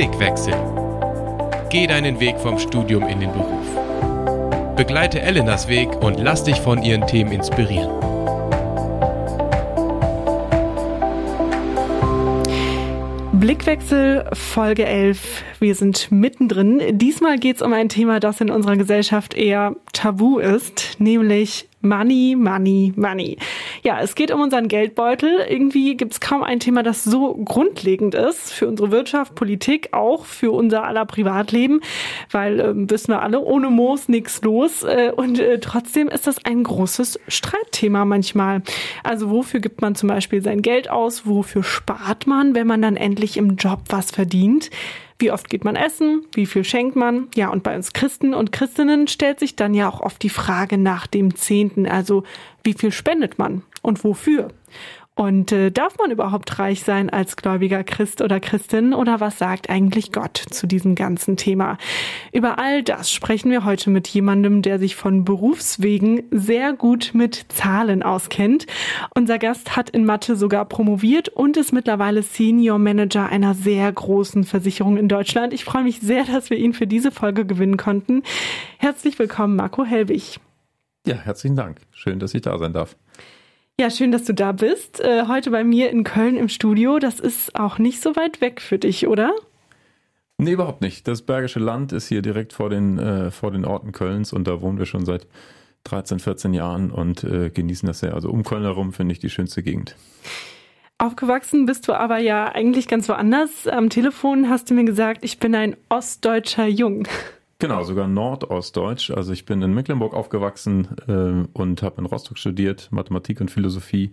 Blickwechsel. Geh deinen Weg vom Studium in den Beruf. Begleite Elenas Weg und lass dich von ihren Themen inspirieren. Blickwechsel Folge 11. Wir sind mittendrin. Diesmal geht es um ein Thema, das in unserer Gesellschaft eher tabu ist, nämlich Money, Money, Money. Ja, es geht um unseren Geldbeutel. Irgendwie gibt es kaum ein Thema, das so grundlegend ist für unsere Wirtschaft, Politik, auch für unser aller Privatleben, weil äh, wissen wir alle, ohne Moos nichts los. Äh, und äh, trotzdem ist das ein großes Streitthema manchmal. Also wofür gibt man zum Beispiel sein Geld aus? Wofür spart man, wenn man dann endlich im Job was verdient? Wie oft geht man essen? Wie viel schenkt man? Ja, und bei uns Christen und Christinnen stellt sich dann ja auch oft die Frage nach dem Zehnten, also wie viel spendet man und wofür? Und äh, darf man überhaupt reich sein als gläubiger Christ oder Christin oder was sagt eigentlich Gott zu diesem ganzen Thema? Über all das sprechen wir heute mit jemandem, der sich von Berufswegen sehr gut mit Zahlen auskennt. Unser Gast hat in Mathe sogar promoviert und ist mittlerweile Senior Manager einer sehr großen Versicherung in Deutschland. Ich freue mich sehr, dass wir ihn für diese Folge gewinnen konnten. Herzlich willkommen, Marco Helbig. Ja, herzlichen Dank. Schön, dass ich da sein darf. Ja, schön, dass du da bist. Äh, heute bei mir in Köln im Studio. Das ist auch nicht so weit weg für dich, oder? Nee, überhaupt nicht. Das Bergische Land ist hier direkt vor den, äh, vor den Orten Kölns und da wohnen wir schon seit 13, 14 Jahren und äh, genießen das sehr. Also um Köln herum finde ich die schönste Gegend. Aufgewachsen bist du aber ja eigentlich ganz woanders. Am Telefon hast du mir gesagt, ich bin ein ostdeutscher Jung. Genau, sogar Nordostdeutsch. Also ich bin in Mecklenburg aufgewachsen äh, und habe in Rostock studiert, Mathematik und Philosophie.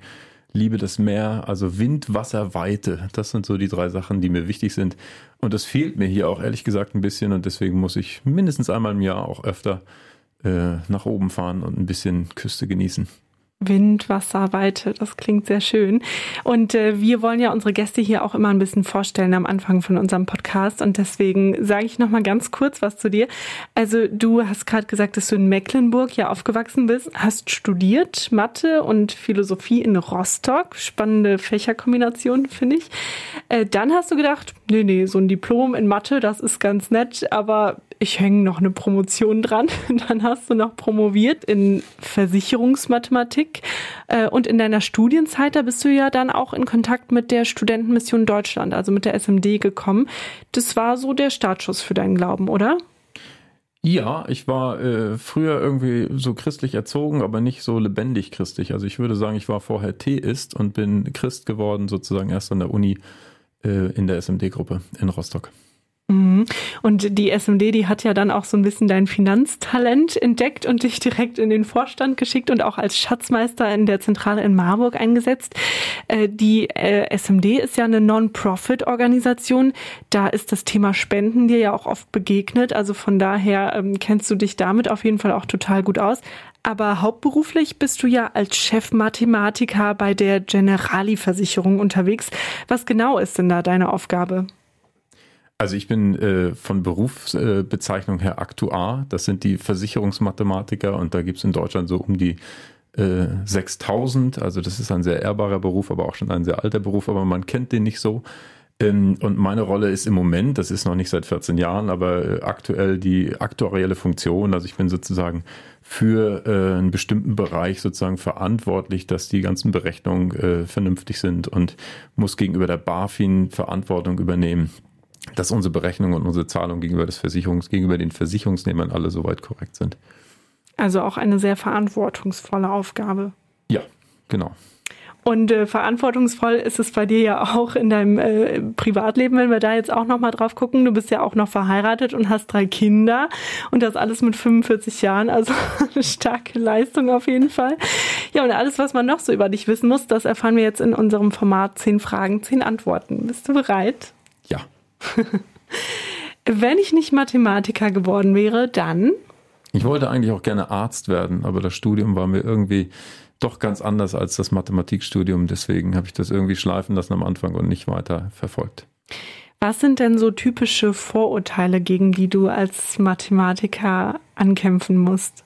Liebe das Meer, also Wind, Wasser, Weite. Das sind so die drei Sachen, die mir wichtig sind. Und das fehlt mir hier auch ehrlich gesagt ein bisschen und deswegen muss ich mindestens einmal im Jahr auch öfter äh, nach oben fahren und ein bisschen Küste genießen. Wind, Wasser, Weite, das klingt sehr schön. Und äh, wir wollen ja unsere Gäste hier auch immer ein bisschen vorstellen am Anfang von unserem Podcast. Und deswegen sage ich noch mal ganz kurz was zu dir. Also du hast gerade gesagt, dass du in Mecklenburg ja aufgewachsen bist, hast studiert Mathe und Philosophie in Rostock. Spannende Fächerkombination, finde ich. Äh, dann hast du gedacht, nee, nee, so ein Diplom in Mathe, das ist ganz nett, aber ich hänge noch eine Promotion dran. Dann hast du noch promoviert in Versicherungsmathematik. Äh, und in deiner Studienzeit, da bist du ja dann auch in Kontakt mit der Studentenmission Deutschland, also mit der SMD gekommen. Das war so der Startschuss für deinen Glauben, oder? Ja, ich war äh, früher irgendwie so christlich erzogen, aber nicht so lebendig christlich. Also ich würde sagen, ich war vorher Theist und bin Christ geworden, sozusagen erst an der Uni äh, in der SMD-Gruppe in Rostock. Mhm. Und die SMD, die hat ja dann auch so ein bisschen dein Finanztalent entdeckt und dich direkt in den Vorstand geschickt und auch als Schatzmeister in der Zentrale in Marburg eingesetzt. Äh, die äh, SMD ist ja eine Non-Profit-Organisation. Da ist das Thema Spenden dir ja auch oft begegnet. Also von daher ähm, kennst du dich damit auf jeden Fall auch total gut aus. Aber hauptberuflich bist du ja als Chefmathematiker bei der Generali-Versicherung unterwegs. Was genau ist denn da deine Aufgabe? Also ich bin äh, von Berufsbezeichnung äh, her Aktuar. Das sind die Versicherungsmathematiker und da gibt es in Deutschland so um die äh, 6000. Also das ist ein sehr ehrbarer Beruf, aber auch schon ein sehr alter Beruf, aber man kennt den nicht so. Ähm, und meine Rolle ist im Moment, das ist noch nicht seit 14 Jahren, aber äh, aktuell die aktuarielle Funktion. Also ich bin sozusagen für äh, einen bestimmten Bereich sozusagen verantwortlich, dass die ganzen Berechnungen äh, vernünftig sind und muss gegenüber der BaFin Verantwortung übernehmen dass unsere Berechnungen und unsere Zahlungen gegenüber des Versicherungs, gegenüber den Versicherungsnehmern alle soweit korrekt sind. Also auch eine sehr verantwortungsvolle Aufgabe. Ja, genau. Und äh, verantwortungsvoll ist es bei dir ja auch in deinem äh, Privatleben, wenn wir da jetzt auch nochmal drauf gucken. Du bist ja auch noch verheiratet und hast drei Kinder und das alles mit 45 Jahren. Also eine starke Leistung auf jeden Fall. Ja, und alles, was man noch so über dich wissen muss, das erfahren wir jetzt in unserem Format 10 Fragen, 10 Antworten. Bist du bereit? Wenn ich nicht Mathematiker geworden wäre, dann? Ich wollte eigentlich auch gerne Arzt werden, aber das Studium war mir irgendwie doch ganz anders als das Mathematikstudium. Deswegen habe ich das irgendwie schleifen lassen am Anfang und nicht weiter verfolgt. Was sind denn so typische Vorurteile, gegen die du als Mathematiker ankämpfen musst?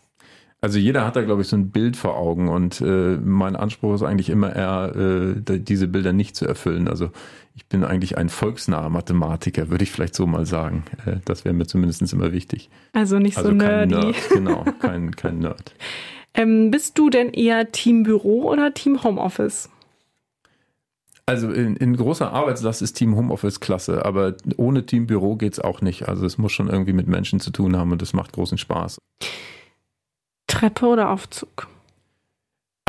Also jeder hat da, glaube ich, so ein Bild vor Augen und äh, mein Anspruch ist eigentlich immer eher, äh, diese Bilder nicht zu erfüllen. Also ich bin eigentlich ein volksnaher Mathematiker, würde ich vielleicht so mal sagen. Äh, das wäre mir zumindest immer wichtig. Also nicht also so nerdy. Nerd, genau, kein, kein Nerd. ähm, bist du denn eher Team Büro oder Team Homeoffice? Also in, in, großer Arbeitslast ist Team Homeoffice klasse, aber ohne Team Büro geht es auch nicht. Also es muss schon irgendwie mit Menschen zu tun haben und das macht großen Spaß. Treppe oder Aufzug?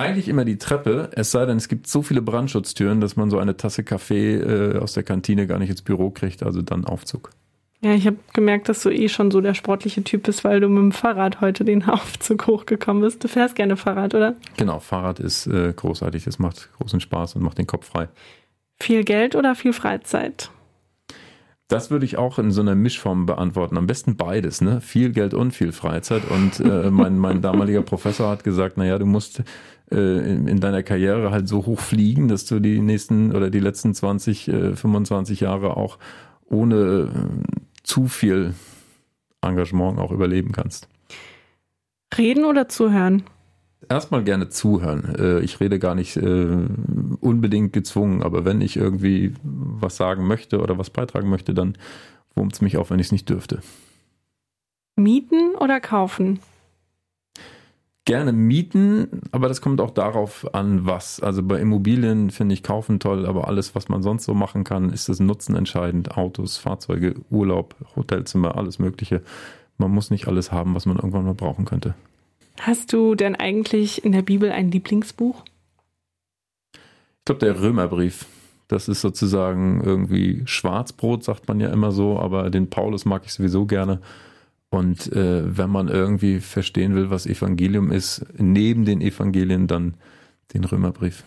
Eigentlich immer die Treppe, es sei denn, es gibt so viele Brandschutztüren, dass man so eine Tasse Kaffee äh, aus der Kantine gar nicht ins Büro kriegt, also dann Aufzug. Ja, ich habe gemerkt, dass du eh schon so der sportliche Typ bist, weil du mit dem Fahrrad heute den Aufzug hochgekommen bist. Du fährst gerne Fahrrad, oder? Genau, Fahrrad ist äh, großartig, es macht großen Spaß und macht den Kopf frei. Viel Geld oder viel Freizeit? Das würde ich auch in so einer Mischform beantworten. Am besten beides, ne? Viel Geld und viel Freizeit. Und äh, mein, mein damaliger Professor hat gesagt, naja, du musst in, in, deiner Karriere halt so hoch fliegen, dass du die nächsten oder die letzten 20, äh, 25 Jahre auch ohne äh, zu viel Engagement auch überleben kannst. Reden oder zuhören? erstmal gerne zuhören. Äh, ich rede gar nicht äh, unbedingt gezwungen, aber wenn ich irgendwie was sagen möchte oder was beitragen möchte, dann wurmt es mich auf, wenn ich es nicht dürfte. Mieten oder kaufen? Gerne mieten, aber das kommt auch darauf an, was. Also bei Immobilien finde ich kaufen toll, aber alles, was man sonst so machen kann, ist das Nutzen entscheidend. Autos, Fahrzeuge, Urlaub, Hotelzimmer, alles Mögliche. Man muss nicht alles haben, was man irgendwann mal brauchen könnte. Hast du denn eigentlich in der Bibel ein Lieblingsbuch? Ich glaube, der Römerbrief. Das ist sozusagen irgendwie Schwarzbrot, sagt man ja immer so, aber den Paulus mag ich sowieso gerne. Und äh, wenn man irgendwie verstehen will, was Evangelium ist, neben den Evangelien dann den Römerbrief.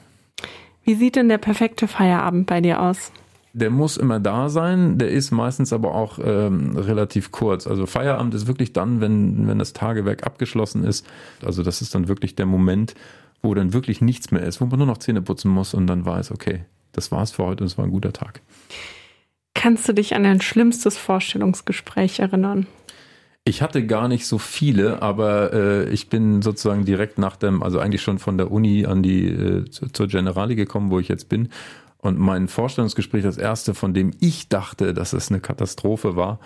Wie sieht denn der perfekte Feierabend bei dir aus? der muss immer da sein, der ist meistens aber auch ähm, relativ kurz. Also Feierabend ist wirklich dann, wenn, wenn das Tagewerk abgeschlossen ist. Also das ist dann wirklich der Moment, wo dann wirklich nichts mehr ist, wo man nur noch Zähne putzen muss und dann weiß, okay, das war's für heute und es war ein guter Tag. Kannst du dich an dein schlimmstes Vorstellungsgespräch erinnern? Ich hatte gar nicht so viele, aber äh, ich bin sozusagen direkt nach dem, also eigentlich schon von der Uni an die äh, zur Generali gekommen, wo ich jetzt bin. Und mein Vorstellungsgespräch, das erste, von dem ich dachte, dass es eine Katastrophe war,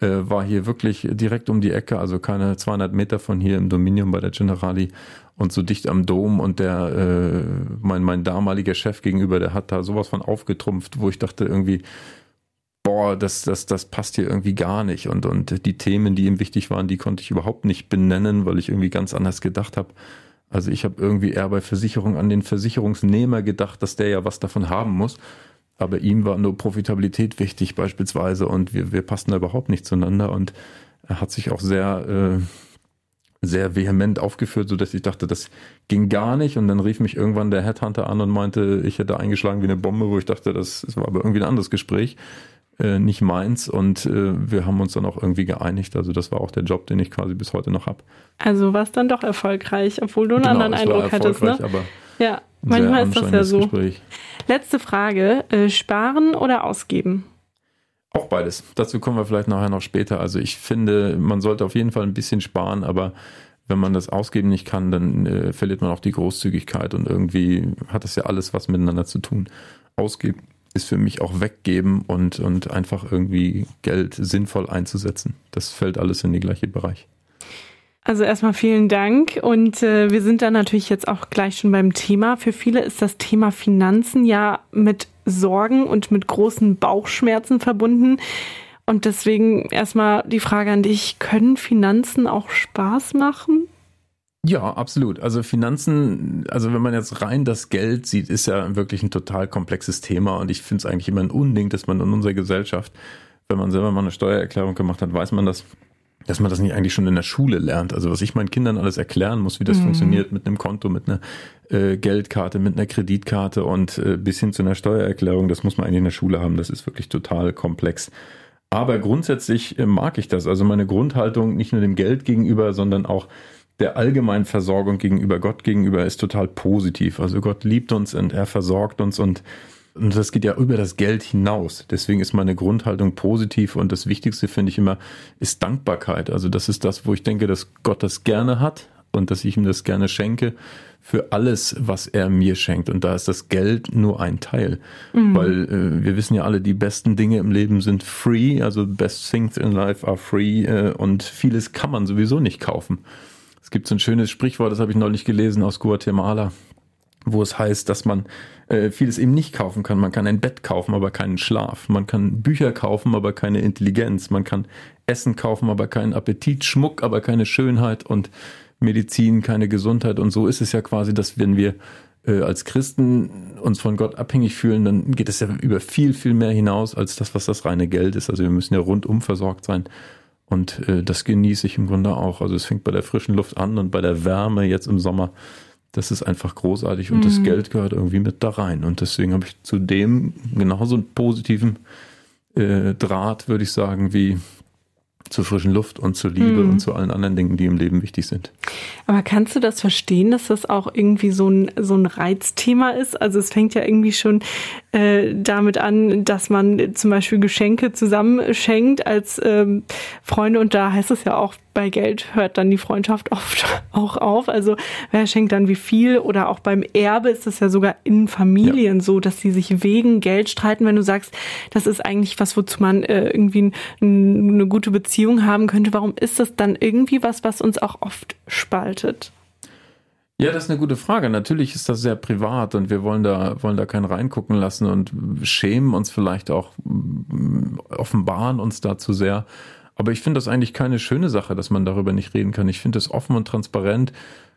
äh, war hier wirklich direkt um die Ecke, also keine 200 Meter von hier im Dominion bei der Generali und so dicht am Dom. Und der, äh, mein, mein damaliger Chef gegenüber, der hat da sowas von aufgetrumpft, wo ich dachte irgendwie, boah, das, das, das passt hier irgendwie gar nicht und, und die Themen, die ihm wichtig waren, die konnte ich überhaupt nicht benennen, weil ich irgendwie ganz anders gedacht habe. Also ich habe irgendwie eher bei Versicherung an den Versicherungsnehmer gedacht, dass der ja was davon haben muss. Aber ihm war nur Profitabilität wichtig beispielsweise und wir, wir passten da überhaupt nicht zueinander und er hat sich auch sehr, äh, sehr vehement aufgeführt, so dass ich dachte, das ging gar nicht und dann rief mich irgendwann der Headhunter an und meinte, ich hätte eingeschlagen wie eine Bombe, wo ich dachte, das, das war aber irgendwie ein anderes Gespräch äh, nicht meins und äh, wir haben uns dann auch irgendwie geeinigt. Also das war auch der Job, den ich quasi bis heute noch habe. Also war es dann doch erfolgreich, obwohl du einen genau, anderen Eindruck hattest, ne? Aber ja, manchmal ist das ja so. Gespräch. Letzte Frage: äh, Sparen oder ausgeben? Auch beides. Dazu kommen wir vielleicht nachher noch später. Also ich finde, man sollte auf jeden Fall ein bisschen sparen, aber wenn man das ausgeben nicht kann, dann äh, verliert man auch die Großzügigkeit und irgendwie hat das ja alles was miteinander zu tun. Ausgeben ist für mich auch weggeben und, und einfach irgendwie Geld sinnvoll einzusetzen. Das fällt alles in den gleichen Bereich. Also erstmal vielen Dank und äh, wir sind da natürlich jetzt auch gleich schon beim Thema. Für viele ist das Thema Finanzen ja mit Sorgen und mit großen Bauchschmerzen verbunden. Und deswegen erstmal die Frage an dich, können Finanzen auch Spaß machen? Ja, absolut. Also Finanzen, also wenn man jetzt rein das Geld sieht, ist ja wirklich ein total komplexes Thema und ich finde es eigentlich immer ein Unding, dass man in unserer Gesellschaft, wenn man selber mal eine Steuererklärung gemacht hat, weiß man das, dass man das nicht eigentlich schon in der Schule lernt. Also was ich meinen Kindern alles erklären muss, wie das mhm. funktioniert mit einem Konto, mit einer äh, Geldkarte, mit einer Kreditkarte und äh, bis hin zu einer Steuererklärung, das muss man eigentlich in der Schule haben. Das ist wirklich total komplex. Aber grundsätzlich äh, mag ich das. Also meine Grundhaltung nicht nur dem Geld gegenüber, sondern auch der allgemeinen Versorgung gegenüber Gott gegenüber ist total positiv. Also Gott liebt uns und er versorgt uns und, und das geht ja über das Geld hinaus. Deswegen ist meine Grundhaltung positiv und das Wichtigste finde ich immer ist Dankbarkeit. Also das ist das, wo ich denke, dass Gott das gerne hat, und dass ich ihm das gerne schenke für alles, was er mir schenkt. Und da ist das Geld nur ein Teil. Mhm. Weil äh, wir wissen ja alle, die besten Dinge im Leben sind free, also best things in life are free äh, und vieles kann man sowieso nicht kaufen. Gibt so ein schönes Sprichwort, das habe ich neulich gelesen aus Guatemala, wo es heißt, dass man äh, vieles eben nicht kaufen kann. Man kann ein Bett kaufen, aber keinen Schlaf. Man kann Bücher kaufen, aber keine Intelligenz. Man kann Essen kaufen, aber keinen Appetit, Schmuck, aber keine Schönheit und Medizin, keine Gesundheit. Und so ist es ja quasi, dass wenn wir äh, als Christen uns von Gott abhängig fühlen, dann geht es ja über viel, viel mehr hinaus als das, was das reine Geld ist. Also wir müssen ja rundum versorgt sein. Und äh, das genieße ich im Grunde auch. Also es fängt bei der frischen Luft an und bei der Wärme jetzt im Sommer. Das ist einfach großartig und mhm. das Geld gehört irgendwie mit da rein. Und deswegen habe ich zu dem genauso einen positiven äh, Draht, würde ich sagen, wie zur frischen Luft und zur Liebe hm. und zu allen anderen Dingen, die im Leben wichtig sind. Aber kannst du das verstehen, dass das auch irgendwie so ein, so ein Reizthema ist? Also es fängt ja irgendwie schon äh, damit an, dass man zum Beispiel Geschenke zusammenschenkt als ähm, Freunde und da heißt es ja auch, bei Geld hört dann die Freundschaft oft auch auf. Also wer schenkt dann wie viel? Oder auch beim Erbe ist es ja sogar in Familien ja. so, dass sie sich wegen Geld streiten. Wenn du sagst, das ist eigentlich was, wozu man äh, irgendwie ein, eine gute Beziehung haben könnte, warum ist das dann irgendwie was, was uns auch oft spaltet? Ja, das ist eine gute Frage. Natürlich ist das sehr privat und wir wollen da, wollen da keinen reingucken lassen und schämen uns vielleicht auch, mm, offenbaren uns dazu sehr. Aber ich finde das eigentlich keine schöne Sache, dass man darüber nicht reden kann. Ich finde es offen und transparent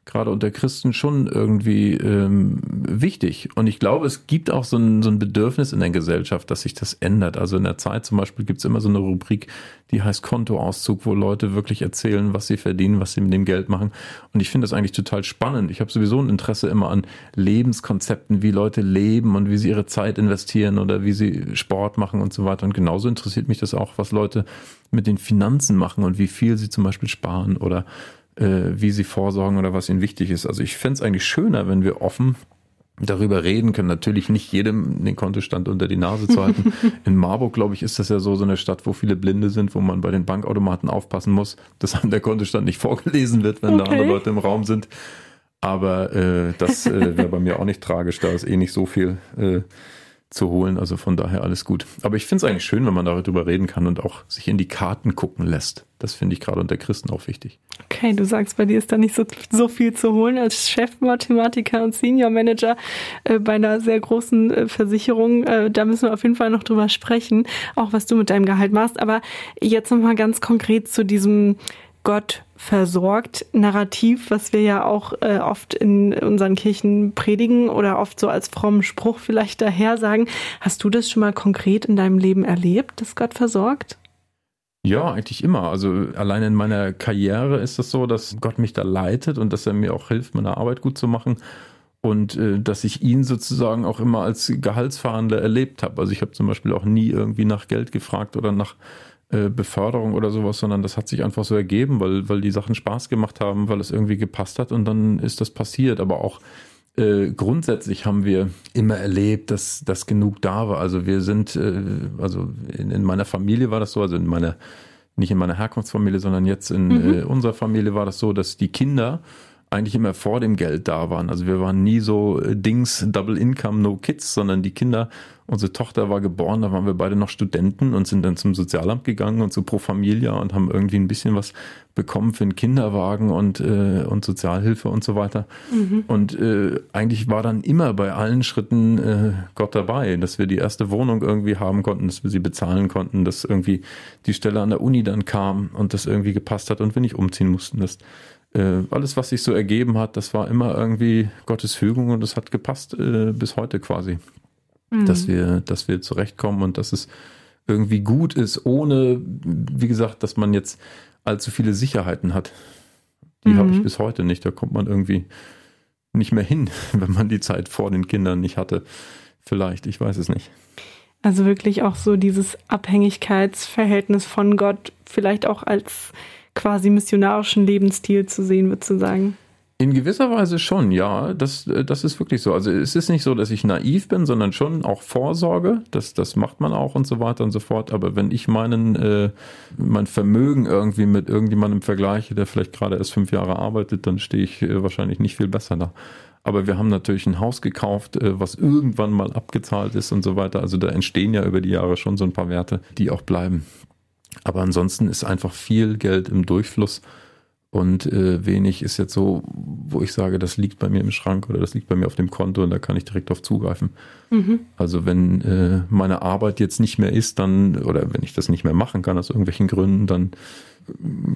gerade unter Christen schon irgendwie ähm, wichtig. Und ich glaube, es gibt auch so ein, so ein Bedürfnis in der Gesellschaft, dass sich das ändert. Also in der Zeit zum Beispiel gibt es immer so eine Rubrik, die heißt Kontoauszug, wo Leute wirklich erzählen, was sie verdienen, was sie mit dem Geld machen. Und ich finde das eigentlich total spannend. Ich habe sowieso ein Interesse immer an Lebenskonzepten, wie Leute leben und wie sie ihre Zeit investieren oder wie sie Sport machen und so weiter. Und genauso interessiert mich das auch, was Leute mit den Finanzen machen und wie viel sie zum Beispiel sparen oder wie sie vorsorgen oder was ihnen wichtig ist. Also ich fände es eigentlich schöner, wenn wir offen darüber reden können. Natürlich nicht jedem den Kontostand unter die Nase zu halten. In Marburg, glaube ich, ist das ja so, so eine Stadt, wo viele Blinde sind, wo man bei den Bankautomaten aufpassen muss, dass einem der Kontostand nicht vorgelesen wird, wenn okay. da andere Leute im Raum sind. Aber äh, das äh, wäre bei mir auch nicht tragisch, da ist eh nicht so viel äh, zu holen. Also von daher alles gut. Aber ich finde es eigentlich schön, wenn man darüber reden kann und auch sich in die Karten gucken lässt. Das finde ich gerade unter Christen auch wichtig. Okay, du sagst, bei dir ist da nicht so, so viel zu holen als Chefmathematiker und Senior Manager äh, bei einer sehr großen äh, Versicherung. Äh, da müssen wir auf jeden Fall noch drüber sprechen, auch was du mit deinem Gehalt machst. Aber jetzt nochmal ganz konkret zu diesem Gott versorgt Narrativ, was wir ja auch äh, oft in unseren Kirchen predigen oder oft so als frommen Spruch vielleicht daher sagen. Hast du das schon mal konkret in deinem Leben erlebt, dass Gott versorgt? Ja, eigentlich immer. Also allein in meiner Karriere ist es das so, dass Gott mich da leitet und dass er mir auch hilft, meine Arbeit gut zu machen und äh, dass ich ihn sozusagen auch immer als Gehaltsverhandler erlebt habe. Also ich habe zum Beispiel auch nie irgendwie nach Geld gefragt oder nach äh, Beförderung oder sowas, sondern das hat sich einfach so ergeben, weil, weil die Sachen Spaß gemacht haben, weil es irgendwie gepasst hat und dann ist das passiert. Aber auch äh, grundsätzlich haben wir immer erlebt, dass, dass genug da war. Also wir sind, äh, also in, in meiner Familie war das so, also in meiner, nicht in meiner Herkunftsfamilie, sondern jetzt in mhm. äh, unserer Familie war das so, dass die Kinder eigentlich immer vor dem Geld da waren. Also wir waren nie so äh, Dings, Double Income, No Kids, sondern die Kinder, unsere Tochter war geboren, da waren wir beide noch Studenten und sind dann zum Sozialamt gegangen und zu Pro Familia und haben irgendwie ein bisschen was bekommen für einen Kinderwagen und, äh, und Sozialhilfe und so weiter. Mhm. Und äh, eigentlich war dann immer bei allen Schritten äh, Gott dabei, dass wir die erste Wohnung irgendwie haben konnten, dass wir sie bezahlen konnten, dass irgendwie die Stelle an der Uni dann kam und das irgendwie gepasst hat und wir nicht umziehen mussten. Das äh, alles, was sich so ergeben hat, das war immer irgendwie Gottes Fügung und das hat gepasst äh, bis heute quasi. Mhm. Dass wir, dass wir zurechtkommen und dass es irgendwie gut ist, ohne, wie gesagt, dass man jetzt allzu viele Sicherheiten hat. Die mhm. habe ich bis heute nicht. Da kommt man irgendwie nicht mehr hin, wenn man die Zeit vor den Kindern nicht hatte. Vielleicht, ich weiß es nicht. Also wirklich auch so dieses Abhängigkeitsverhältnis von Gott, vielleicht auch als quasi missionarischen Lebensstil zu sehen, würdest du sagen? In gewisser Weise schon, ja. Das, äh, das ist wirklich so. Also es ist nicht so, dass ich naiv bin, sondern schon auch Vorsorge. Das, das macht man auch und so weiter und so fort. Aber wenn ich meinen, äh, mein Vermögen irgendwie mit irgendjemandem vergleiche, der vielleicht gerade erst fünf Jahre arbeitet, dann stehe ich äh, wahrscheinlich nicht viel besser da. Aber wir haben natürlich ein Haus gekauft, äh, was irgendwann mal abgezahlt ist und so weiter. Also da entstehen ja über die Jahre schon so ein paar Werte, die auch bleiben. Aber ansonsten ist einfach viel Geld im Durchfluss und äh, wenig ist jetzt so, wo ich sage, das liegt bei mir im Schrank oder das liegt bei mir auf dem Konto und da kann ich direkt auf zugreifen. Mhm. Also wenn äh, meine Arbeit jetzt nicht mehr ist, dann, oder wenn ich das nicht mehr machen kann aus irgendwelchen Gründen, dann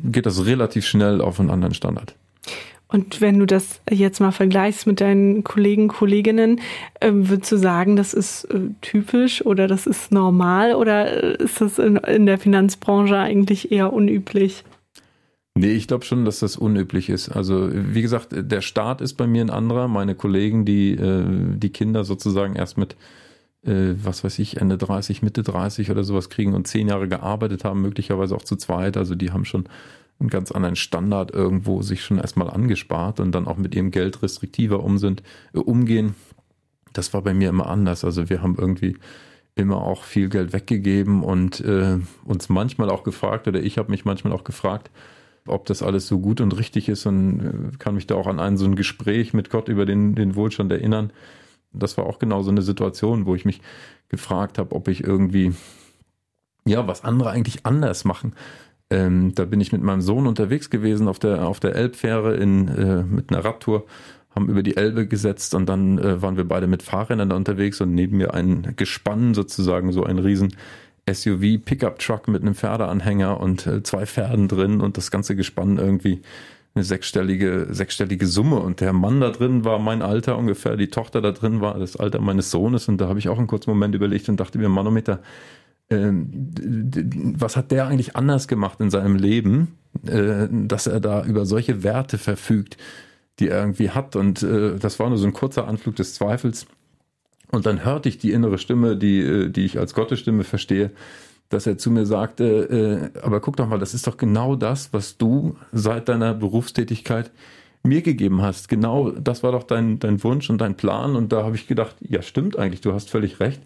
geht das relativ schnell auf einen anderen Standard. Und wenn du das jetzt mal vergleichst mit deinen Kollegen, Kolleginnen, äh, würdest du sagen, das ist äh, typisch oder das ist normal oder ist das in, in der Finanzbranche eigentlich eher unüblich? Nee, ich glaube schon, dass das unüblich ist. Also wie gesagt, der Start ist bei mir ein anderer. Meine Kollegen, die äh, die Kinder sozusagen erst mit, äh, was weiß ich, Ende 30, Mitte 30 oder sowas kriegen und zehn Jahre gearbeitet haben, möglicherweise auch zu zweit. Also die haben schon einen ganz anderen Standard irgendwo sich schon erstmal angespart und dann auch mit ihrem Geld restriktiver um sind, äh, umgehen. Das war bei mir immer anders. Also wir haben irgendwie immer auch viel Geld weggegeben und äh, uns manchmal auch gefragt, oder ich habe mich manchmal auch gefragt, ob das alles so gut und richtig ist und äh, kann mich da auch an ein so ein Gespräch mit Gott über den, den Wohlstand erinnern. Das war auch genau so eine Situation, wo ich mich gefragt habe, ob ich irgendwie, ja, was andere eigentlich anders machen. Ähm, da bin ich mit meinem Sohn unterwegs gewesen auf der, auf der Elbfähre in, äh, mit einer Radtour, haben über die Elbe gesetzt und dann äh, waren wir beide mit Fahrrädern da unterwegs und neben mir ein Gespann sozusagen, so ein riesen SUV Pickup Truck mit einem Pferdeanhänger und äh, zwei Pferden drin und das ganze Gespann irgendwie eine sechsstellige, sechsstellige Summe. Und der Mann da drin war mein Alter ungefähr, die Tochter da drin war das Alter meines Sohnes. Und da habe ich auch einen kurzen Moment überlegt und dachte mir, Manometer, was hat der eigentlich anders gemacht in seinem Leben, äh, dass er da über solche Werte verfügt, die er irgendwie hat. Und äh, das war nur so ein kurzer Anflug des Zweifels. Und dann hörte ich die innere Stimme, die, äh, die ich als Gottesstimme verstehe, dass er zu mir sagte, aber guck doch mal, das ist doch genau das, was du seit deiner Berufstätigkeit mir gegeben hast. Genau das war doch dein, dein Wunsch und dein Plan. Und da habe ich gedacht, ja stimmt eigentlich, du hast völlig recht.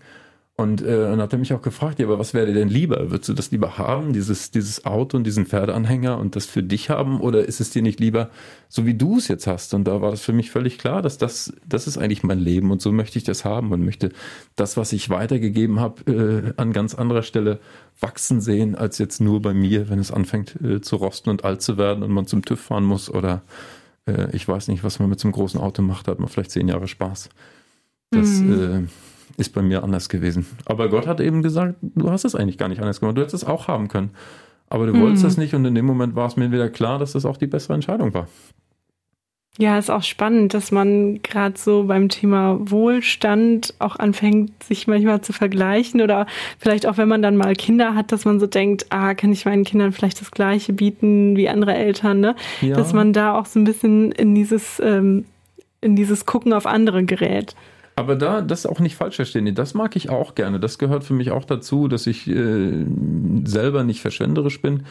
Und äh, dann hat er mich auch gefragt, ja, aber was wäre dir denn lieber? Würdest du das lieber haben, dieses, dieses Auto und diesen Pferdeanhänger und das für dich haben? Oder ist es dir nicht lieber, so wie du es jetzt hast? Und da war das für mich völlig klar, dass das, das ist eigentlich mein Leben und so möchte ich das haben und möchte das, was ich weitergegeben habe, äh, an ganz anderer Stelle wachsen sehen, als jetzt nur bei mir, wenn es anfängt äh, zu rosten und alt zu werden und man zum TÜV fahren muss oder äh, ich weiß nicht, was man mit so einem großen Auto macht, hat man vielleicht zehn Jahre Spaß. Das, mhm. äh, ist bei mir anders gewesen. Aber Gott hat eben gesagt, du hast es eigentlich gar nicht anders gemacht. Du hättest es auch haben können. Aber du mhm. wolltest das nicht und in dem Moment war es mir wieder klar, dass das auch die bessere Entscheidung war. Ja, ist auch spannend, dass man gerade so beim Thema Wohlstand auch anfängt, sich manchmal zu vergleichen oder vielleicht auch, wenn man dann mal Kinder hat, dass man so denkt, ah, kann ich meinen Kindern vielleicht das Gleiche bieten wie andere Eltern, ne? Ja. Dass man da auch so ein bisschen in dieses, ähm, in dieses Gucken auf andere gerät. Aber da, das auch nicht falsch verstehen. Das mag ich auch gerne. Das gehört für mich auch dazu, dass ich äh, selber nicht verschwenderisch bin,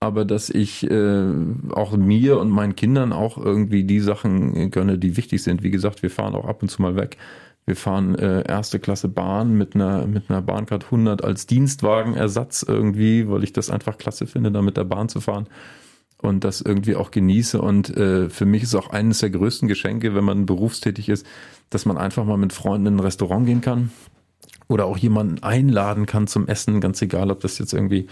aber dass ich äh, auch mir und meinen Kindern auch irgendwie die Sachen gönne, die wichtig sind. Wie gesagt, wir fahren auch ab und zu mal weg. Wir fahren äh, erste Klasse Bahn mit einer, mit einer Bahncard 100 als Dienstwagenersatz irgendwie, weil ich das einfach klasse finde, da mit der Bahn zu fahren und das irgendwie auch genieße. Und äh, für mich ist auch eines der größten Geschenke, wenn man berufstätig ist, dass man einfach mal mit Freunden in ein Restaurant gehen kann oder auch jemanden einladen kann zum Essen, ganz egal, ob das jetzt irgendwie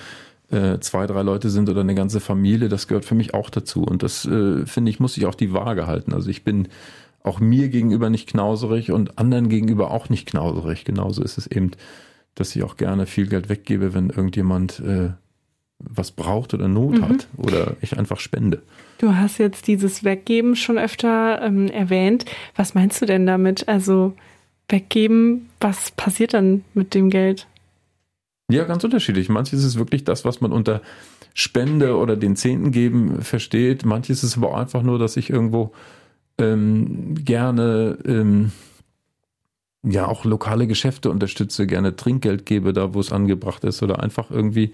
äh, zwei, drei Leute sind oder eine ganze Familie, das gehört für mich auch dazu. Und das, äh, finde ich, muss ich auch die Waage halten. Also ich bin auch mir gegenüber nicht knauserig und anderen gegenüber auch nicht knauserig. Genauso ist es eben, dass ich auch gerne viel Geld weggebe, wenn irgendjemand äh, was braucht oder Not mhm. hat oder ich einfach spende. Du hast jetzt dieses Weggeben schon öfter ähm, erwähnt. Was meinst du denn damit? Also weggeben, was passiert dann mit dem Geld? Ja, ganz unterschiedlich. Manches ist wirklich das, was man unter Spende oder den Zehnten geben versteht. Manches ist aber auch einfach nur, dass ich irgendwo ähm, gerne ähm, ja auch lokale Geschäfte unterstütze, gerne Trinkgeld gebe, da wo es angebracht ist oder einfach irgendwie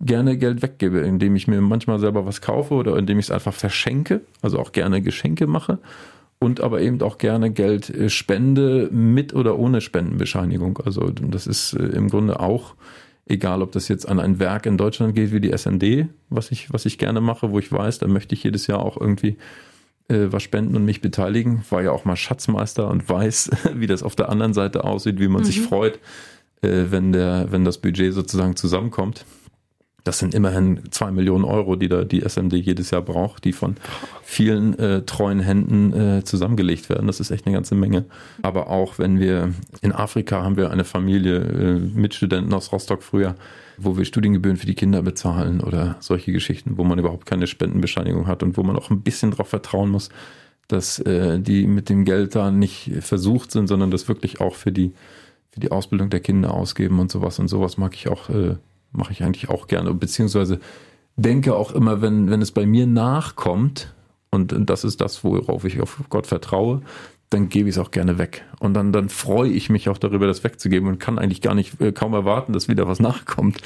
gerne Geld weggebe, indem ich mir manchmal selber was kaufe oder indem ich es einfach verschenke, also auch gerne Geschenke mache und aber eben auch gerne Geld äh, spende mit oder ohne Spendenbescheinigung. Also das ist äh, im Grunde auch egal, ob das jetzt an ein Werk in Deutschland geht wie die SND, was ich was ich gerne mache, wo ich weiß, da möchte ich jedes Jahr auch irgendwie äh, was spenden und mich beteiligen. War ja auch mal Schatzmeister und weiß, wie das auf der anderen Seite aussieht, wie man mhm. sich freut, äh, wenn der wenn das Budget sozusagen zusammenkommt. Das sind immerhin zwei Millionen Euro, die da die SMD jedes Jahr braucht, die von vielen äh, treuen Händen äh, zusammengelegt werden. Das ist echt eine ganze Menge. Aber auch wenn wir in Afrika haben wir eine Familie äh, mit Studenten aus Rostock früher, wo wir Studiengebühren für die Kinder bezahlen oder solche Geschichten, wo man überhaupt keine Spendenbescheinigung hat und wo man auch ein bisschen darauf vertrauen muss, dass äh, die mit dem Geld da nicht versucht sind, sondern das wirklich auch für die für die Ausbildung der Kinder ausgeben und sowas. Und sowas mag ich auch äh, mache ich eigentlich auch gerne, beziehungsweise denke auch immer, wenn, wenn es bei mir nachkommt, und, das ist das, worauf ich auf Gott vertraue, dann gebe ich es auch gerne weg. Und dann, dann freue ich mich auch darüber, das wegzugeben und kann eigentlich gar nicht äh, kaum erwarten, dass wieder was nachkommt,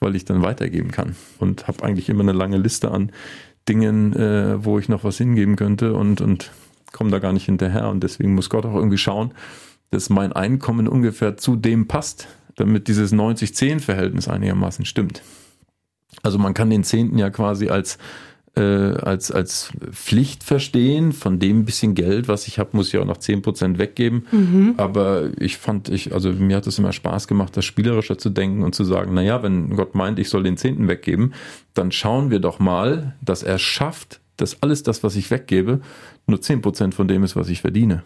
weil ich dann weitergeben kann. Und habe eigentlich immer eine lange Liste an Dingen, äh, wo ich noch was hingeben könnte und, und komme da gar nicht hinterher. Und deswegen muss Gott auch irgendwie schauen, dass mein Einkommen ungefähr zu dem passt, damit dieses 90-10-Verhältnis einigermaßen stimmt. Also man kann den Zehnten ja quasi als äh, als, als Pflicht verstehen. Von dem bisschen Geld, was ich habe, muss ich auch noch 10% weggeben. Mhm. Aber ich fand, ich, also mir hat es immer Spaß gemacht, das spielerischer zu denken und zu sagen, naja, wenn Gott meint, ich soll den Zehnten weggeben, dann schauen wir doch mal, dass er schafft, dass alles das, was ich weggebe, nur 10% von dem ist, was ich verdiene.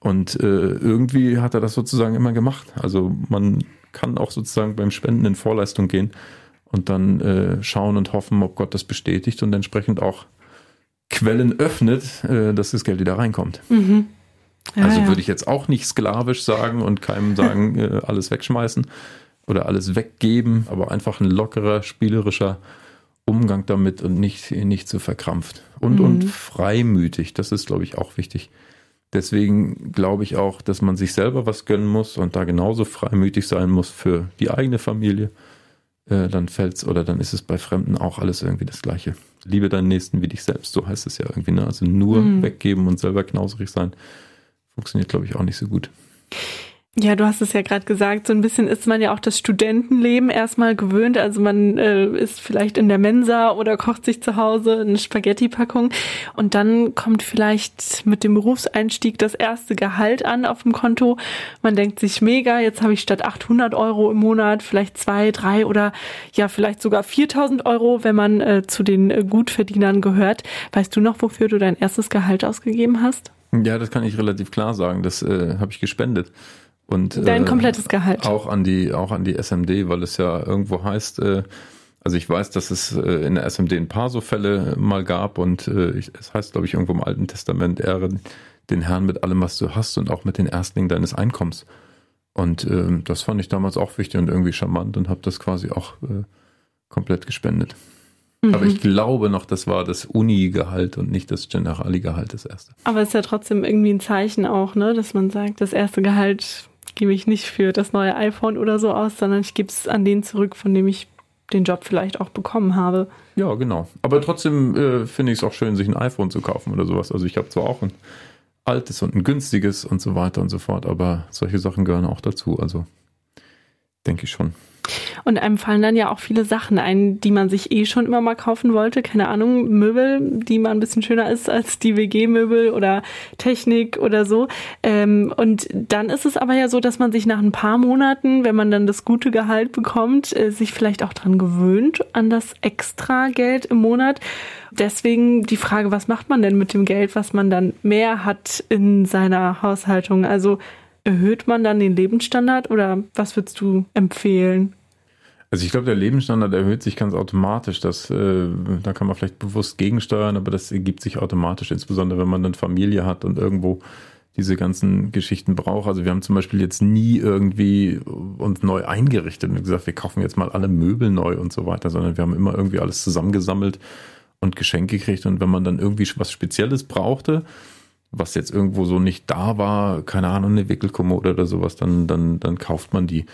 Und äh, irgendwie hat er das sozusagen immer gemacht. Also man kann auch sozusagen beim Spenden in Vorleistung gehen und dann äh, schauen und hoffen, ob Gott das bestätigt und entsprechend auch Quellen öffnet, äh, dass das Geld wieder reinkommt. Mhm. Ja, also würde ich jetzt auch nicht sklavisch sagen und keinem sagen, äh, alles wegschmeißen oder alles weggeben, aber einfach ein lockerer, spielerischer Umgang damit und nicht, nicht zu verkrampft. Und, mhm. und freimütig, das ist, glaube ich, auch wichtig. Deswegen glaube ich auch, dass man sich selber was gönnen muss und da genauso freimütig sein muss für die eigene Familie. Äh, dann fällt's oder dann ist es bei Fremden auch alles irgendwie das Gleiche. Liebe deinen Nächsten wie dich selbst, so heißt es ja irgendwie. Ne? Also nur mhm. weggeben und selber knauserig sein, funktioniert, glaube ich, auch nicht so gut. Ja, du hast es ja gerade gesagt, so ein bisschen ist man ja auch das Studentenleben erstmal gewöhnt. Also man äh, ist vielleicht in der Mensa oder kocht sich zu Hause eine Spaghetti-Packung und dann kommt vielleicht mit dem Berufseinstieg das erste Gehalt an auf dem Konto. Man denkt sich mega, jetzt habe ich statt 800 Euro im Monat vielleicht zwei, drei oder ja vielleicht sogar 4000 Euro, wenn man äh, zu den äh, Gutverdienern gehört. Weißt du noch, wofür du dein erstes Gehalt ausgegeben hast? Ja, das kann ich relativ klar sagen. Das äh, habe ich gespendet. Und, Dein äh, komplettes Gehalt. Auch an die, auch an die SMD, weil es ja irgendwo heißt, äh, also ich weiß, dass es äh, in der SMD ein paar so Fälle mal gab und äh, es heißt, glaube ich, irgendwo im Alten Testament, ehre den Herrn mit allem, was du hast und auch mit den Erstlingen deines Einkommens. Und äh, das fand ich damals auch wichtig und irgendwie charmant und habe das quasi auch äh, komplett gespendet. Mhm. Aber ich glaube noch, das war das Uni-Gehalt und nicht das Generali-Gehalt das erste. Aber es ist ja trotzdem irgendwie ein Zeichen auch, ne, dass man sagt, das erste Gehalt gebe ich nicht für das neue iPhone oder so aus, sondern ich gebe es an den zurück, von dem ich den Job vielleicht auch bekommen habe. Ja, genau. Aber trotzdem äh, finde ich es auch schön, sich ein iPhone zu kaufen oder sowas. Also ich habe zwar auch ein altes und ein günstiges und so weiter und so fort, aber solche Sachen gehören auch dazu. Also denke ich schon. Und einem fallen dann ja auch viele Sachen ein, die man sich eh schon immer mal kaufen wollte. Keine Ahnung, Möbel, die mal ein bisschen schöner ist als die WG-Möbel oder Technik oder so. Ähm, und dann ist es aber ja so, dass man sich nach ein paar Monaten, wenn man dann das gute Gehalt bekommt, äh, sich vielleicht auch dran gewöhnt, an das extra Geld im Monat. Deswegen die Frage, was macht man denn mit dem Geld, was man dann mehr hat in seiner Haushaltung? Also erhöht man dann den Lebensstandard oder was würdest du empfehlen? Also ich glaube, der Lebensstandard erhöht sich ganz automatisch. Das, äh, da kann man vielleicht bewusst gegensteuern, aber das ergibt sich automatisch, insbesondere wenn man dann Familie hat und irgendwo diese ganzen Geschichten braucht. Also wir haben zum Beispiel jetzt nie irgendwie uns neu eingerichtet und gesagt, wir kaufen jetzt mal alle Möbel neu und so weiter, sondern wir haben immer irgendwie alles zusammengesammelt und Geschenke gekriegt. Und wenn man dann irgendwie was Spezielles brauchte, was jetzt irgendwo so nicht da war, keine Ahnung, eine Wickelkommode oder sowas, dann, dann, dann kauft man die.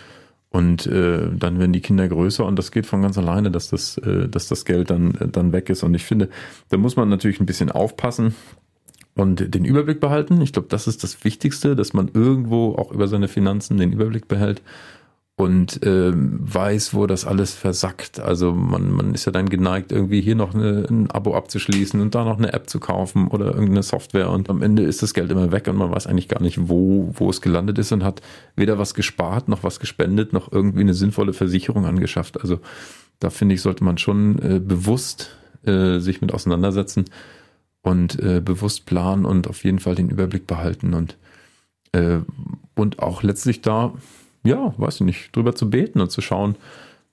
Und äh, dann werden die Kinder größer und das geht von ganz alleine, dass das, äh, dass das Geld dann, dann weg ist. Und ich finde, da muss man natürlich ein bisschen aufpassen und den Überblick behalten. Ich glaube, das ist das Wichtigste, dass man irgendwo auch über seine Finanzen den Überblick behält und ähm, weiß, wo das alles versackt. Also man, man ist ja dann geneigt, irgendwie hier noch eine, ein Abo abzuschließen und da noch eine App zu kaufen oder irgendeine Software und am Ende ist das Geld immer weg und man weiß eigentlich gar nicht, wo, wo es gelandet ist und hat weder was gespart, noch was gespendet, noch irgendwie eine sinnvolle Versicherung angeschafft. Also da finde ich, sollte man schon äh, bewusst äh, sich mit auseinandersetzen und äh, bewusst planen und auf jeden Fall den Überblick behalten und, äh, und auch letztlich da ja, weiß ich nicht, drüber zu beten und zu schauen,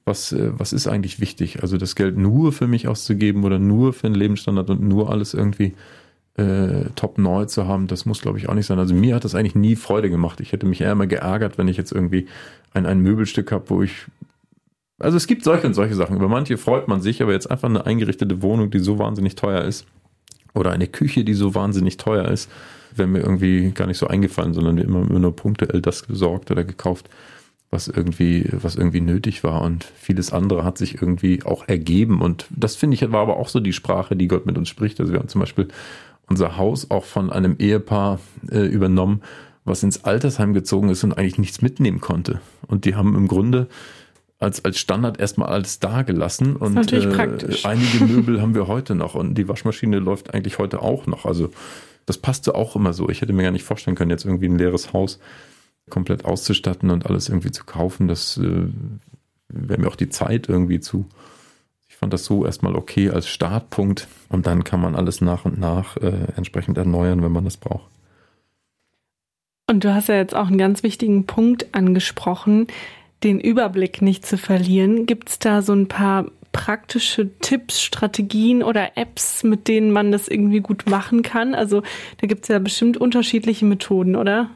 was, äh, was ist eigentlich wichtig. Also das Geld nur für mich auszugeben oder nur für den Lebensstandard und nur alles irgendwie äh, top neu zu haben, das muss, glaube ich, auch nicht sein. Also mir hat das eigentlich nie Freude gemacht. Ich hätte mich eher immer geärgert, wenn ich jetzt irgendwie ein, ein Möbelstück habe, wo ich. Also es gibt solche und solche Sachen. Über manche freut man sich, aber jetzt einfach eine eingerichtete Wohnung, die so wahnsinnig teuer ist, oder eine Küche, die so wahnsinnig teuer ist, wäre mir irgendwie gar nicht so eingefallen, sondern immer, immer nur punktuell das gesorgt oder gekauft, was irgendwie, was irgendwie nötig war. Und vieles andere hat sich irgendwie auch ergeben. Und das finde ich, war aber auch so die Sprache, die Gott mit uns spricht. Also wir haben zum Beispiel unser Haus auch von einem Ehepaar äh, übernommen, was ins Altersheim gezogen ist und eigentlich nichts mitnehmen konnte. Und die haben im Grunde als, als Standard erstmal alles da gelassen. Und äh, einige Möbel haben wir heute noch. Und die Waschmaschine läuft eigentlich heute auch noch. Also das passte auch immer so. Ich hätte mir gar nicht vorstellen können, jetzt irgendwie ein leeres Haus komplett auszustatten und alles irgendwie zu kaufen. Das äh, wäre mir auch die Zeit irgendwie zu. Ich fand das so erstmal okay als Startpunkt und dann kann man alles nach und nach äh, entsprechend erneuern, wenn man das braucht. Und du hast ja jetzt auch einen ganz wichtigen Punkt angesprochen, den Überblick nicht zu verlieren. Gibt es da so ein paar praktische Tipps, Strategien oder Apps, mit denen man das irgendwie gut machen kann? Also da gibt es ja bestimmt unterschiedliche Methoden, oder?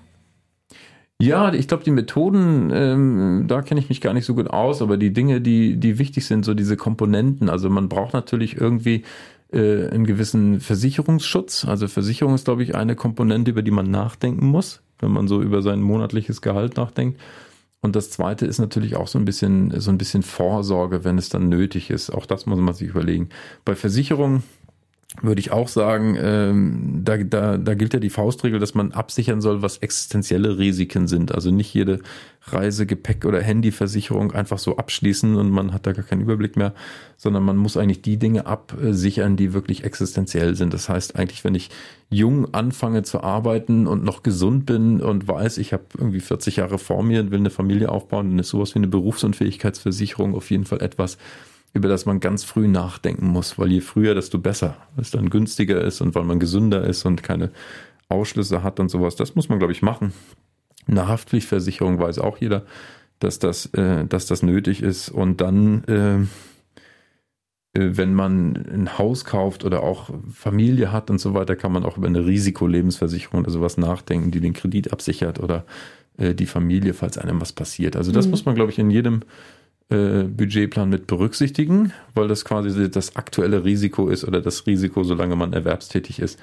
Ja, ich glaube, die Methoden, ähm, da kenne ich mich gar nicht so gut aus, aber die Dinge, die, die wichtig sind, so diese Komponenten. Also man braucht natürlich irgendwie äh, einen gewissen Versicherungsschutz. Also Versicherung ist, glaube ich, eine Komponente, über die man nachdenken muss, wenn man so über sein monatliches Gehalt nachdenkt. Und das zweite ist natürlich auch so ein bisschen, so ein bisschen Vorsorge, wenn es dann nötig ist. Auch das muss man sich überlegen. Bei Versicherungen würde ich auch sagen, ähm, da, da, da gilt ja die Faustregel, dass man absichern soll, was existenzielle Risiken sind. Also nicht jede Reise, Gepäck oder Handyversicherung einfach so abschließen und man hat da gar keinen Überblick mehr, sondern man muss eigentlich die Dinge absichern, die wirklich existenziell sind. Das heißt eigentlich, wenn ich jung anfange zu arbeiten und noch gesund bin und weiß, ich habe irgendwie 40 Jahre vor mir und will eine Familie aufbauen, dann ist sowas wie eine Berufsunfähigkeitsversicherung auf jeden Fall etwas, über das man ganz früh nachdenken muss, weil je früher, desto besser, weil es dann günstiger ist und weil man gesünder ist und keine Ausschlüsse hat und sowas. Das muss man, glaube ich, machen. Eine Haftpflichtversicherung weiß auch jeder, dass das, äh, dass das nötig ist. Und dann, äh, äh, wenn man ein Haus kauft oder auch Familie hat und so weiter, kann man auch über eine Risikolebensversicherung oder sowas nachdenken, die den Kredit absichert oder äh, die Familie, falls einem was passiert. Also das mhm. muss man, glaube ich, in jedem äh, Budgetplan mit berücksichtigen, weil das quasi das aktuelle Risiko ist oder das Risiko, solange man erwerbstätig ist.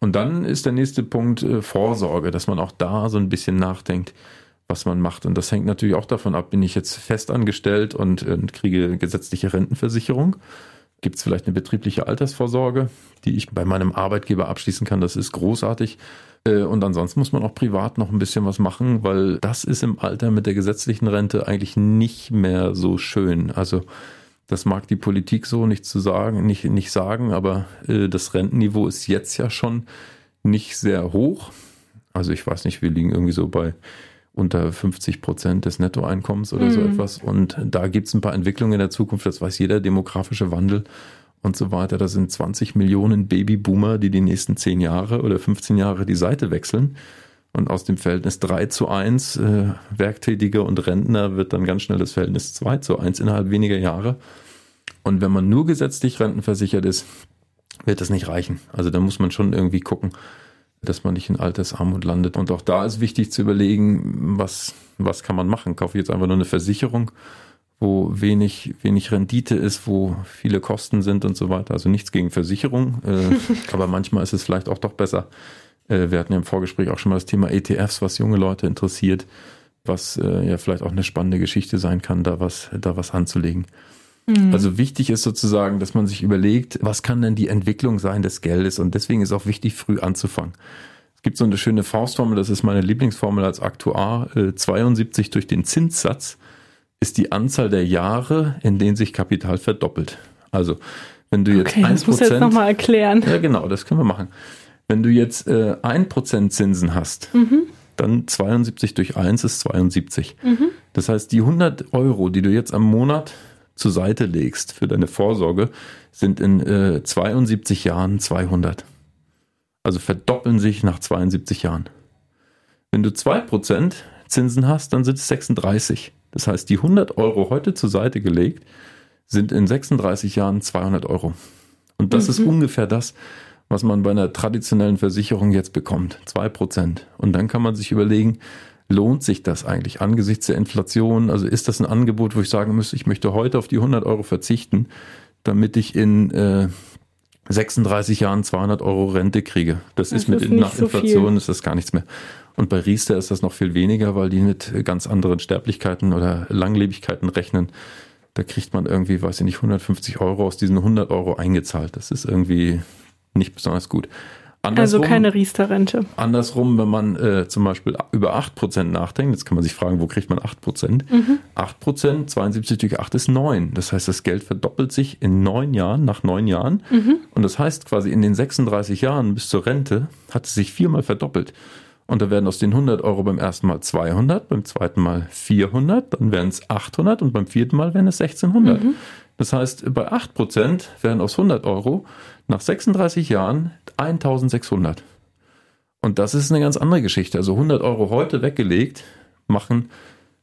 Und dann ist der nächste Punkt äh, Vorsorge, dass man auch da so ein bisschen nachdenkt, was man macht. Und das hängt natürlich auch davon ab, bin ich jetzt festangestellt und, und kriege gesetzliche Rentenversicherung? Gibt es vielleicht eine betriebliche Altersvorsorge, die ich bei meinem Arbeitgeber abschließen kann? Das ist großartig. Äh, und ansonsten muss man auch privat noch ein bisschen was machen, weil das ist im Alter mit der gesetzlichen Rente eigentlich nicht mehr so schön. Also das mag die Politik so nicht zu sagen, nicht, nicht sagen, aber äh, das Rentenniveau ist jetzt ja schon nicht sehr hoch. Also ich weiß nicht, wir liegen irgendwie so bei unter 50 Prozent des Nettoeinkommens oder mhm. so etwas. Und da gibt es ein paar Entwicklungen in der Zukunft, das weiß jeder, demografische Wandel und so weiter. Da sind 20 Millionen Babyboomer, die die nächsten 10 Jahre oder 15 Jahre die Seite wechseln. Und aus dem Verhältnis 3 zu 1 äh, Werktätige und Rentner wird dann ganz schnell das Verhältnis 2 zu 1 innerhalb weniger Jahre. Und wenn man nur gesetzlich rentenversichert ist, wird das nicht reichen. Also da muss man schon irgendwie gucken, dass man nicht in Altersarmut landet. Und auch da ist wichtig zu überlegen, was, was kann man machen? Kaufe ich jetzt einfach nur eine Versicherung wo wenig, wenig Rendite ist, wo viele Kosten sind und so weiter. Also nichts gegen Versicherung, äh, aber manchmal ist es vielleicht auch doch besser. Äh, wir hatten ja im Vorgespräch auch schon mal das Thema ETFs, was junge Leute interessiert. was äh, ja vielleicht auch eine spannende Geschichte sein kann, da was, da was anzulegen. Mhm. Also wichtig ist sozusagen, dass man sich überlegt, was kann denn die Entwicklung sein des Geldes? Und deswegen ist auch wichtig, früh anzufangen. Es gibt so eine schöne Faustformel, das ist meine Lieblingsformel als Aktuar, äh, 72 durch den Zinssatz ist die Anzahl der Jahre, in denen sich Kapital verdoppelt. Also, wenn du jetzt okay, 1%. Das muss jetzt nochmal erklären. Ja, genau, das können wir machen. Wenn du jetzt äh, 1% Zinsen hast, mhm. dann 72 durch 1 ist 72. Mhm. Das heißt, die 100 Euro, die du jetzt am Monat zur Seite legst für deine Vorsorge, sind in äh, 72 Jahren 200. Also verdoppeln sich nach 72 Jahren. Wenn du 2% Zinsen hast, dann sind es 36. Das heißt, die 100 Euro heute zur Seite gelegt sind in 36 Jahren 200 Euro. Und das mhm. ist ungefähr das, was man bei einer traditionellen Versicherung jetzt bekommt. 2%. Und dann kann man sich überlegen, lohnt sich das eigentlich angesichts der Inflation? Also ist das ein Angebot, wo ich sagen müsste, ich möchte heute auf die 100 Euro verzichten, damit ich in äh, 36 Jahren 200 Euro Rente kriege. Das, das ist mit ist nach Inflation so ist das gar nichts mehr. Und bei Riester ist das noch viel weniger, weil die mit ganz anderen Sterblichkeiten oder Langlebigkeiten rechnen. Da kriegt man irgendwie, weiß ich nicht, 150 Euro aus diesen 100 Euro eingezahlt. Das ist irgendwie nicht besonders gut. Andersrum, also keine Riester-Rente. Andersrum, wenn man äh, zum Beispiel über 8% nachdenkt, jetzt kann man sich fragen, wo kriegt man 8%? Mhm. 8%, 72 durch 8 ist 9. Das heißt, das Geld verdoppelt sich in neun Jahren, nach neun Jahren. Mhm. Und das heißt quasi in den 36 Jahren bis zur Rente hat es sich viermal verdoppelt. Und da werden aus den 100 Euro beim ersten Mal 200, beim zweiten Mal 400, dann werden es 800 und beim vierten Mal werden es 1600. Mhm. Das heißt, bei 8% werden aus 100 Euro nach 36 Jahren 1600. Und das ist eine ganz andere Geschichte. Also 100 Euro heute weggelegt machen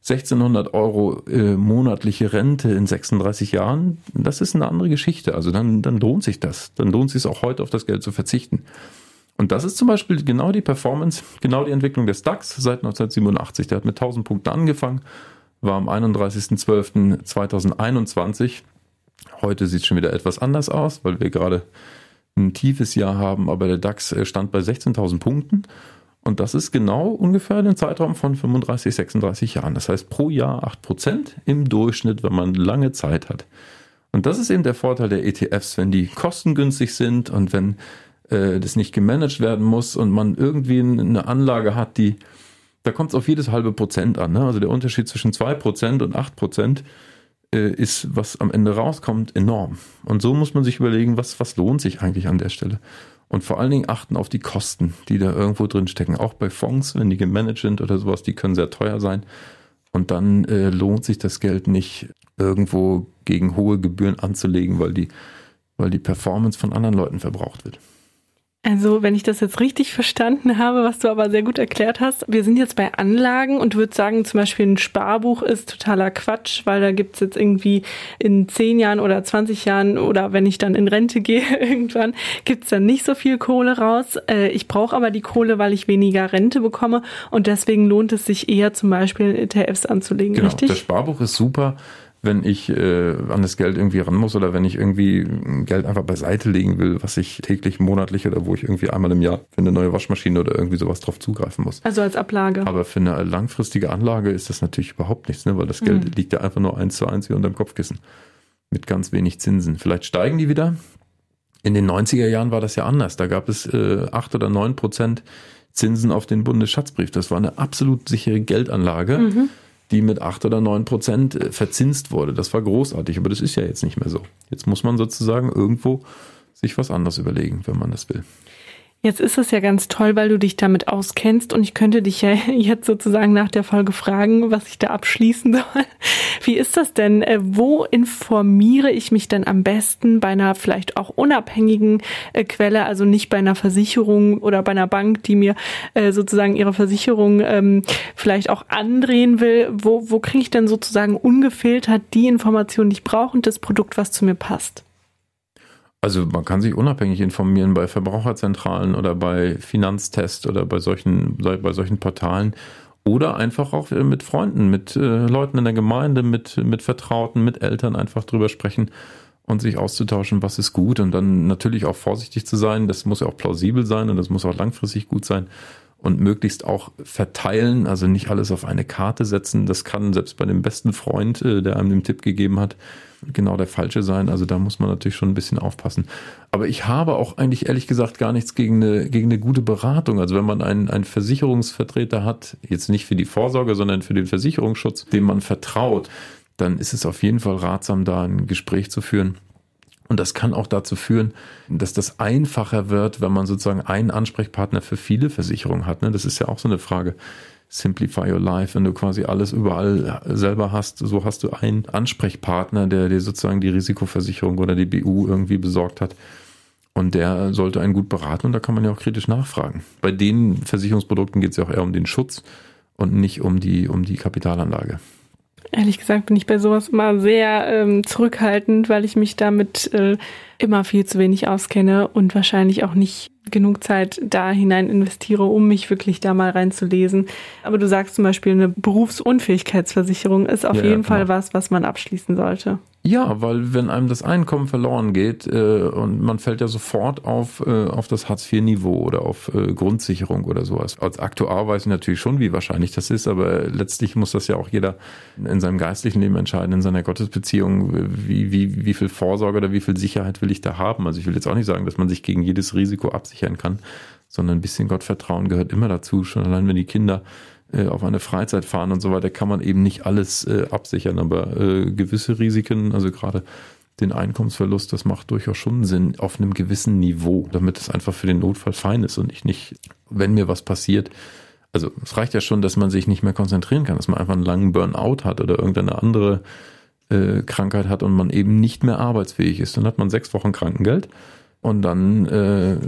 1600 Euro äh, monatliche Rente in 36 Jahren. Das ist eine andere Geschichte. Also dann, dann lohnt sich das. Dann lohnt sich es auch heute auf das Geld zu verzichten. Und das ist zum Beispiel genau die Performance, genau die Entwicklung des DAX seit 1987. Der hat mit 1000 Punkten angefangen, war am 31.12.2021. Heute sieht es schon wieder etwas anders aus, weil wir gerade ein tiefes Jahr haben, aber der DAX äh, stand bei 16.000 Punkten. Und das ist genau ungefähr den Zeitraum von 35, 36 Jahren. Das heißt pro Jahr 8% im Durchschnitt, wenn man lange Zeit hat. Und das ist eben der Vorteil der ETFs, wenn die kostengünstig sind und wenn äh, das nicht gemanagt werden muss und man irgendwie eine Anlage hat, die, da kommt es auf jedes halbe Prozent an. Ne? Also der Unterschied zwischen 2% und 8% äh, ist, was am Ende rauskommt, enorm. Und so muss man sich überlegen, was, was lohnt sich eigentlich an der Stelle. Und vor allen Dingen achten auf die Kosten, die da irgendwo drin stecken. Auch bei Fonds, wenn die gemanagt sind oder sowas, die können sehr teuer sein. Und dann äh, lohnt sich das Geld nicht irgendwo gegen hohe Gebühren anzulegen, weil die, weil die Performance von anderen Leuten verbraucht wird. Also, wenn ich das jetzt richtig verstanden habe, was du aber sehr gut erklärt hast, wir sind jetzt bei Anlagen und würde sagen, zum Beispiel ein Sparbuch ist totaler Quatsch, weil da gibt's jetzt irgendwie in 10 Jahren oder 20 Jahren oder wenn ich dann in Rente gehe irgendwann, gibt's dann nicht so viel Kohle raus. Äh, ich brauche aber die Kohle, weil ich weniger Rente bekomme und deswegen lohnt es sich eher zum Beispiel ETFs anzulegen, genau, richtig? Das Sparbuch ist super wenn ich äh, an das Geld irgendwie ran muss oder wenn ich irgendwie Geld einfach beiseite legen will, was ich täglich, monatlich oder wo ich irgendwie einmal im Jahr für eine neue Waschmaschine oder irgendwie sowas drauf zugreifen muss. Also als Ablage. Aber für eine langfristige Anlage ist das natürlich überhaupt nichts, ne? weil das Geld mhm. liegt ja einfach nur eins zu eins hier unter dem Kopfkissen. Mit ganz wenig Zinsen. Vielleicht steigen die wieder. In den 90er Jahren war das ja anders. Da gab es äh, acht oder neun Prozent Zinsen auf den Bundesschatzbrief. Das war eine absolut sichere Geldanlage. Mhm die mit acht oder neun Prozent äh, verzinst wurde. Das war großartig, aber das ist ja jetzt nicht mehr so. Jetzt muss man sozusagen irgendwo sich was anderes überlegen, wenn man das will. Jetzt ist es ja ganz toll, weil du dich damit auskennst und ich könnte dich ja jetzt sozusagen nach der Folge fragen, was ich da abschließen soll. Wie ist das denn? Äh, wo informiere ich mich denn am besten bei einer vielleicht auch unabhängigen äh, Quelle, also nicht bei einer Versicherung oder bei einer Bank, die mir äh, sozusagen ihre Versicherung ähm, vielleicht auch andrehen will? Wo, wo kriege ich denn sozusagen ungefiltert die Informationen, die ich brauche und das Produkt, was zu mir passt? Also man kann sich unabhängig informieren bei Verbraucherzentralen oder bei Finanztest oder bei solchen, bei solchen Portalen oder einfach auch mit Freunden, mit äh, Leuten in der Gemeinde, mit, mit Vertrauten, mit Eltern einfach drüber sprechen und sich auszutauschen, was ist gut und dann natürlich auch vorsichtig zu sein. Das muss ja auch plausibel sein und das muss auch langfristig gut sein. und möglichst auch verteilen, also nicht alles auf eine Karte setzen. Das kann selbst bei dem besten Freund, äh, der einem den Tipp gegeben hat, genau der falsche sein. Also da muss man natürlich schon ein bisschen aufpassen. Aber ich habe auch eigentlich ehrlich gesagt gar nichts gegen eine, gegen eine gute Beratung. Also wenn man einen, einen Versicherungsvertreter hat, jetzt nicht für die Vorsorge, sondern für den Versicherungsschutz, dem man vertraut, dann ist es auf jeden Fall ratsam, da ein Gespräch zu führen und das kann auch dazu führen, dass das einfacher wird, wenn man sozusagen einen Ansprechpartner für viele Versicherungen hat. Ne? Das ist ja auch so eine Frage. Simplify your life, wenn du quasi alles überall selber hast, so hast du einen Ansprechpartner, der dir sozusagen die Risikoversicherung oder die BU irgendwie besorgt hat. Und der sollte einen gut beraten und da kann man ja auch kritisch nachfragen. Bei den Versicherungsprodukten geht es ja auch eher um den Schutz und nicht um die, um die Kapitalanlage. Ehrlich gesagt bin ich bei sowas immer sehr ähm, zurückhaltend, weil ich mich damit äh, immer viel zu wenig auskenne und wahrscheinlich auch nicht genug Zeit da hinein investiere, um mich wirklich da mal reinzulesen. Aber du sagst zum Beispiel, eine Berufsunfähigkeitsversicherung ist auf ja, jeden ja, Fall was, was man abschließen sollte. Ja, weil wenn einem das Einkommen verloren geht äh, und man fällt ja sofort auf, äh, auf das Hartz-IV-Niveau oder auf äh, Grundsicherung oder sowas. Als Aktuar weiß ich natürlich schon, wie wahrscheinlich das ist, aber letztlich muss das ja auch jeder in seinem geistlichen Leben entscheiden, in seiner Gottesbeziehung, wie, wie, wie viel Vorsorge oder wie viel Sicherheit will ich da haben. Also ich will jetzt auch nicht sagen, dass man sich gegen jedes Risiko absichern kann, sondern ein bisschen Gottvertrauen gehört immer dazu, schon allein wenn die Kinder auf eine Freizeit fahren und so weiter, kann man eben nicht alles äh, absichern, aber äh, gewisse Risiken, also gerade den Einkommensverlust, das macht durchaus schon Sinn auf einem gewissen Niveau, damit es einfach für den Notfall fein ist und ich nicht, wenn mir was passiert, also es reicht ja schon, dass man sich nicht mehr konzentrieren kann, dass man einfach einen langen Burnout hat oder irgendeine andere äh, Krankheit hat und man eben nicht mehr arbeitsfähig ist. Dann hat man sechs Wochen Krankengeld und dann, äh,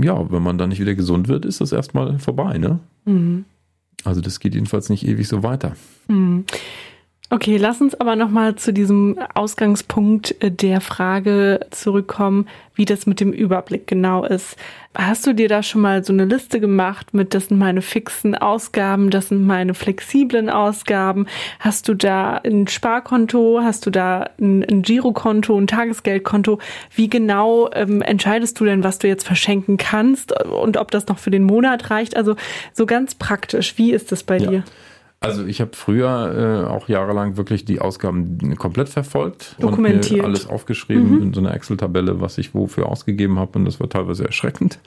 ja, wenn man dann nicht wieder gesund wird, ist das erstmal vorbei, ne? Mhm. Also das geht jedenfalls nicht ewig so weiter. Mhm. Okay, lass uns aber nochmal zu diesem Ausgangspunkt äh, der Frage zurückkommen, wie das mit dem Überblick genau ist. Hast du dir da schon mal so eine Liste gemacht mit, das sind meine fixen Ausgaben, das sind meine flexiblen Ausgaben? Hast du da ein Sparkonto? Hast du da ein, ein Girokonto, ein Tagesgeldkonto? Wie genau ähm, entscheidest du denn, was du jetzt verschenken kannst und ob das noch für den Monat reicht? Also so ganz praktisch, wie ist das bei ja. dir? Also ich habe früher äh, auch jahrelang wirklich die Ausgaben komplett verfolgt Dokumentiert. und mir alles aufgeschrieben mhm. in so einer Excel-Tabelle, was ich wofür ausgegeben habe und das war teilweise erschreckend.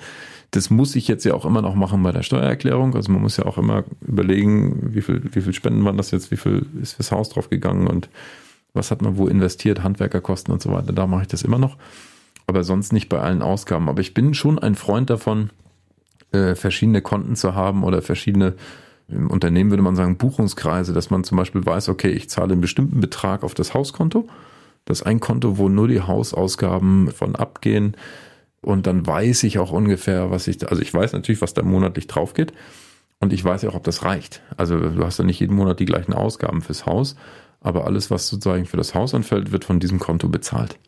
Das muss ich jetzt ja auch immer noch machen bei der Steuererklärung. Also man muss ja auch immer überlegen, wie viel, wie viel Spenden waren das jetzt, wie viel ist fürs Haus drauf gegangen und was hat man wo investiert, Handwerkerkosten und so weiter. Da mache ich das immer noch. Aber sonst nicht bei allen Ausgaben. Aber ich bin schon ein Freund davon, äh, verschiedene Konten zu haben oder verschiedene im Unternehmen würde man sagen Buchungskreise, dass man zum Beispiel weiß, okay, ich zahle einen bestimmten Betrag auf das Hauskonto. Das ist ein Konto, wo nur die Hausausgaben von abgehen. Und dann weiß ich auch ungefähr, was ich, da, also ich weiß natürlich, was da monatlich drauf geht. Und ich weiß ja auch, ob das reicht. Also du hast ja nicht jeden Monat die gleichen Ausgaben fürs Haus, aber alles, was sozusagen für das Haus anfällt, wird von diesem Konto bezahlt.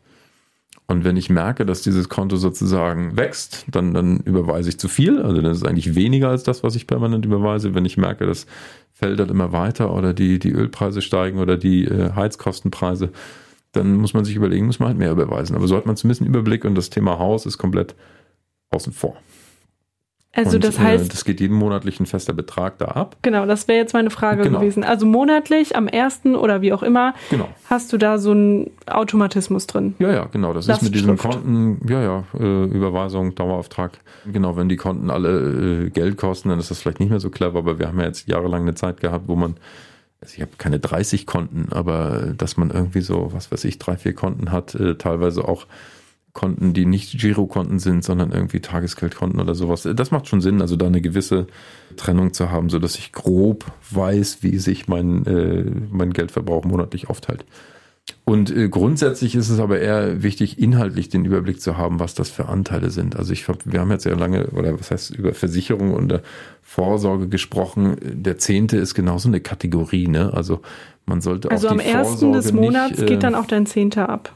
Und wenn ich merke, dass dieses Konto sozusagen wächst, dann, dann überweise ich zu viel. Also das ist eigentlich weniger als das, was ich permanent überweise. Wenn ich merke, das fällt dann immer weiter oder die, die Ölpreise steigen oder die äh, Heizkostenpreise, dann muss man sich überlegen, muss man halt mehr überweisen. Aber so hat man zumindest einen Überblick und das Thema Haus ist komplett außen vor. Also und, das heißt, äh, das geht jeden monatlich ein fester Betrag da ab. Genau, das wäre jetzt meine Frage genau. gewesen. Also monatlich am ersten oder wie auch immer genau. hast du da so einen Automatismus drin. Ja, ja, genau. Das ist mit diesen Konten, ja, ja, äh, Überweisung, Dauerauftrag. Genau, wenn die Konten alle äh, Geld kosten, dann ist das vielleicht nicht mehr so clever, aber wir haben ja jetzt jahrelang eine Zeit gehabt, wo man also ich habe keine 30 Konten, aber dass man irgendwie so, was weiß ich, drei, vier Konten hat, äh, teilweise auch Konten, die nicht Girokonten sind, sondern irgendwie Tagesgeldkonten oder sowas. Das macht schon Sinn, also da eine gewisse Trennung zu haben, so dass ich grob weiß, wie sich mein, äh, mein Geldverbrauch monatlich aufteilt. Und äh, grundsätzlich ist es aber eher wichtig, inhaltlich den Überblick zu haben, was das für Anteile sind. Also ich wir haben jetzt ja lange, oder was heißt, über Versicherung und Vorsorge gesprochen. Der Zehnte ist genauso eine Kategorie, ne? Also man sollte also auch die am ersten des Monats nicht, äh, geht dann auch dein Zehnter ab.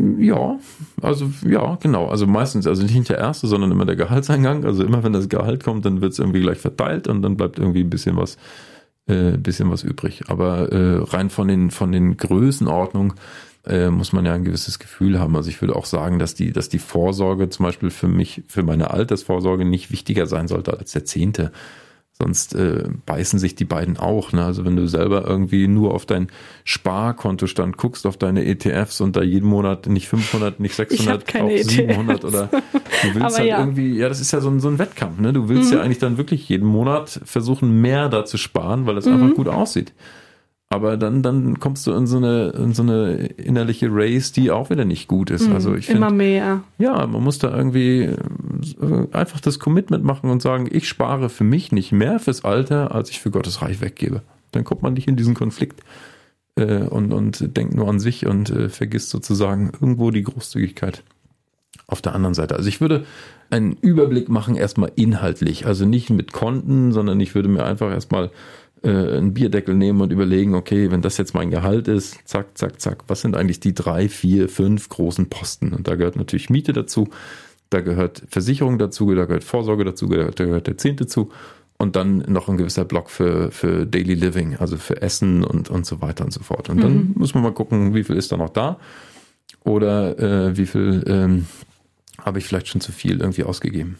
Ja, also ja, genau. Also meistens, also nicht der erste, sondern immer der Gehaltseingang. Also immer wenn das Gehalt kommt, dann wird es irgendwie gleich verteilt und dann bleibt irgendwie ein bisschen was äh, bisschen was übrig. Aber äh, rein von den, von den Größenordnungen äh, muss man ja ein gewisses Gefühl haben. Also ich würde auch sagen, dass die, dass die Vorsorge zum Beispiel für mich, für meine Altersvorsorge nicht wichtiger sein sollte als der Zehnte. Sonst äh, beißen sich die beiden auch. Ne? Also wenn du selber irgendwie nur auf dein Sparkontostand guckst, auf deine ETFs und da jeden Monat nicht 500, nicht 600, auch 700 ETFs. oder du willst Aber halt ja. irgendwie, ja, das ist ja so ein, so ein Wettkampf. Ne? Du willst mhm. ja eigentlich dann wirklich jeden Monat versuchen, mehr da zu sparen, weil das mhm. einfach gut aussieht. Aber dann, dann kommst du in so eine, in so eine innerliche Race, die auch wieder nicht gut ist. Mhm, also ich find, immer mehr. Ja, man muss da irgendwie einfach das Commitment machen und sagen, ich spare für mich nicht mehr fürs Alter, als ich für Gottes Reich weggebe. Dann kommt man nicht in diesen Konflikt äh, und, und denkt nur an sich und äh, vergisst sozusagen irgendwo die Großzügigkeit auf der anderen Seite. Also ich würde einen Überblick machen, erstmal inhaltlich. Also nicht mit Konten, sondern ich würde mir einfach erstmal äh, einen Bierdeckel nehmen und überlegen, okay, wenn das jetzt mein Gehalt ist, zack, zack, zack, was sind eigentlich die drei, vier, fünf großen Posten? Und da gehört natürlich Miete dazu, da gehört Versicherung dazu, da gehört Vorsorge dazu, da gehört der Zehnte zu und dann noch ein gewisser Block für, für Daily Living, also für Essen und, und so weiter und so fort. Und dann mhm. muss man mal gucken, wie viel ist da noch da oder äh, wie viel ähm, habe ich vielleicht schon zu viel irgendwie ausgegeben.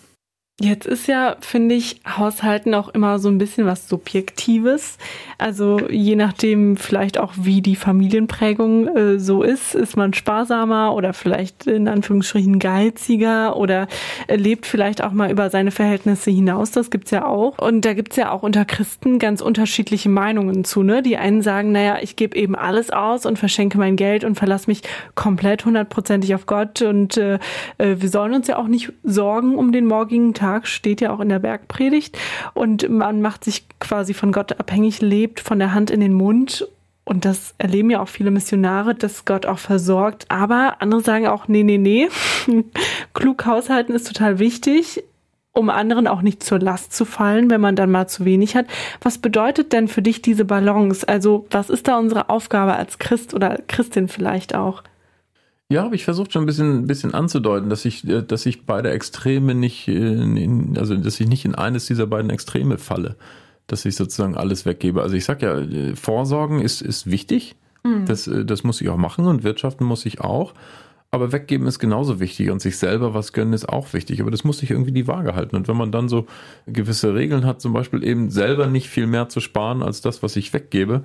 Jetzt ist ja, finde ich, Haushalten auch immer so ein bisschen was Subjektives. Also je nachdem vielleicht auch, wie die Familienprägung äh, so ist, ist man sparsamer oder vielleicht in Anführungsstrichen geiziger oder lebt vielleicht auch mal über seine Verhältnisse hinaus. Das gibt's ja auch. Und da gibt's ja auch unter Christen ganz unterschiedliche Meinungen zu. Ne? Die einen sagen, naja, ich gebe eben alles aus und verschenke mein Geld und verlasse mich komplett hundertprozentig auf Gott. Und äh, äh wir sollen uns ja auch nicht sorgen um den morgigen Tag Tag steht ja auch in der Bergpredigt und man macht sich quasi von Gott abhängig, lebt von der Hand in den Mund und das erleben ja auch viele Missionare, dass Gott auch versorgt. Aber andere sagen auch, nee, nee, nee. Klug haushalten ist total wichtig, um anderen auch nicht zur Last zu fallen, wenn man dann mal zu wenig hat. Was bedeutet denn für dich diese Balance? Also was ist da unsere Aufgabe als Christ oder Christin vielleicht auch? Ja, habe ich versucht schon ein bisschen, ein bisschen anzudeuten, dass ich, äh, dass ich beide Extreme nicht, in, also dass ich nicht in eines dieser beiden Extreme falle, dass ich sozusagen alles weggebe. Also ich sag ja, äh, Vorsorgen ist, ist wichtig, mhm. das, äh, das muss ich auch machen und wirtschaften muss ich auch. Aber weggeben ist genauso wichtig und sich selber was gönnen ist auch wichtig. Aber das muss sich irgendwie die Waage halten. Und wenn man dann so gewisse Regeln hat, zum Beispiel eben selber nicht viel mehr zu sparen als das, was ich weggebe,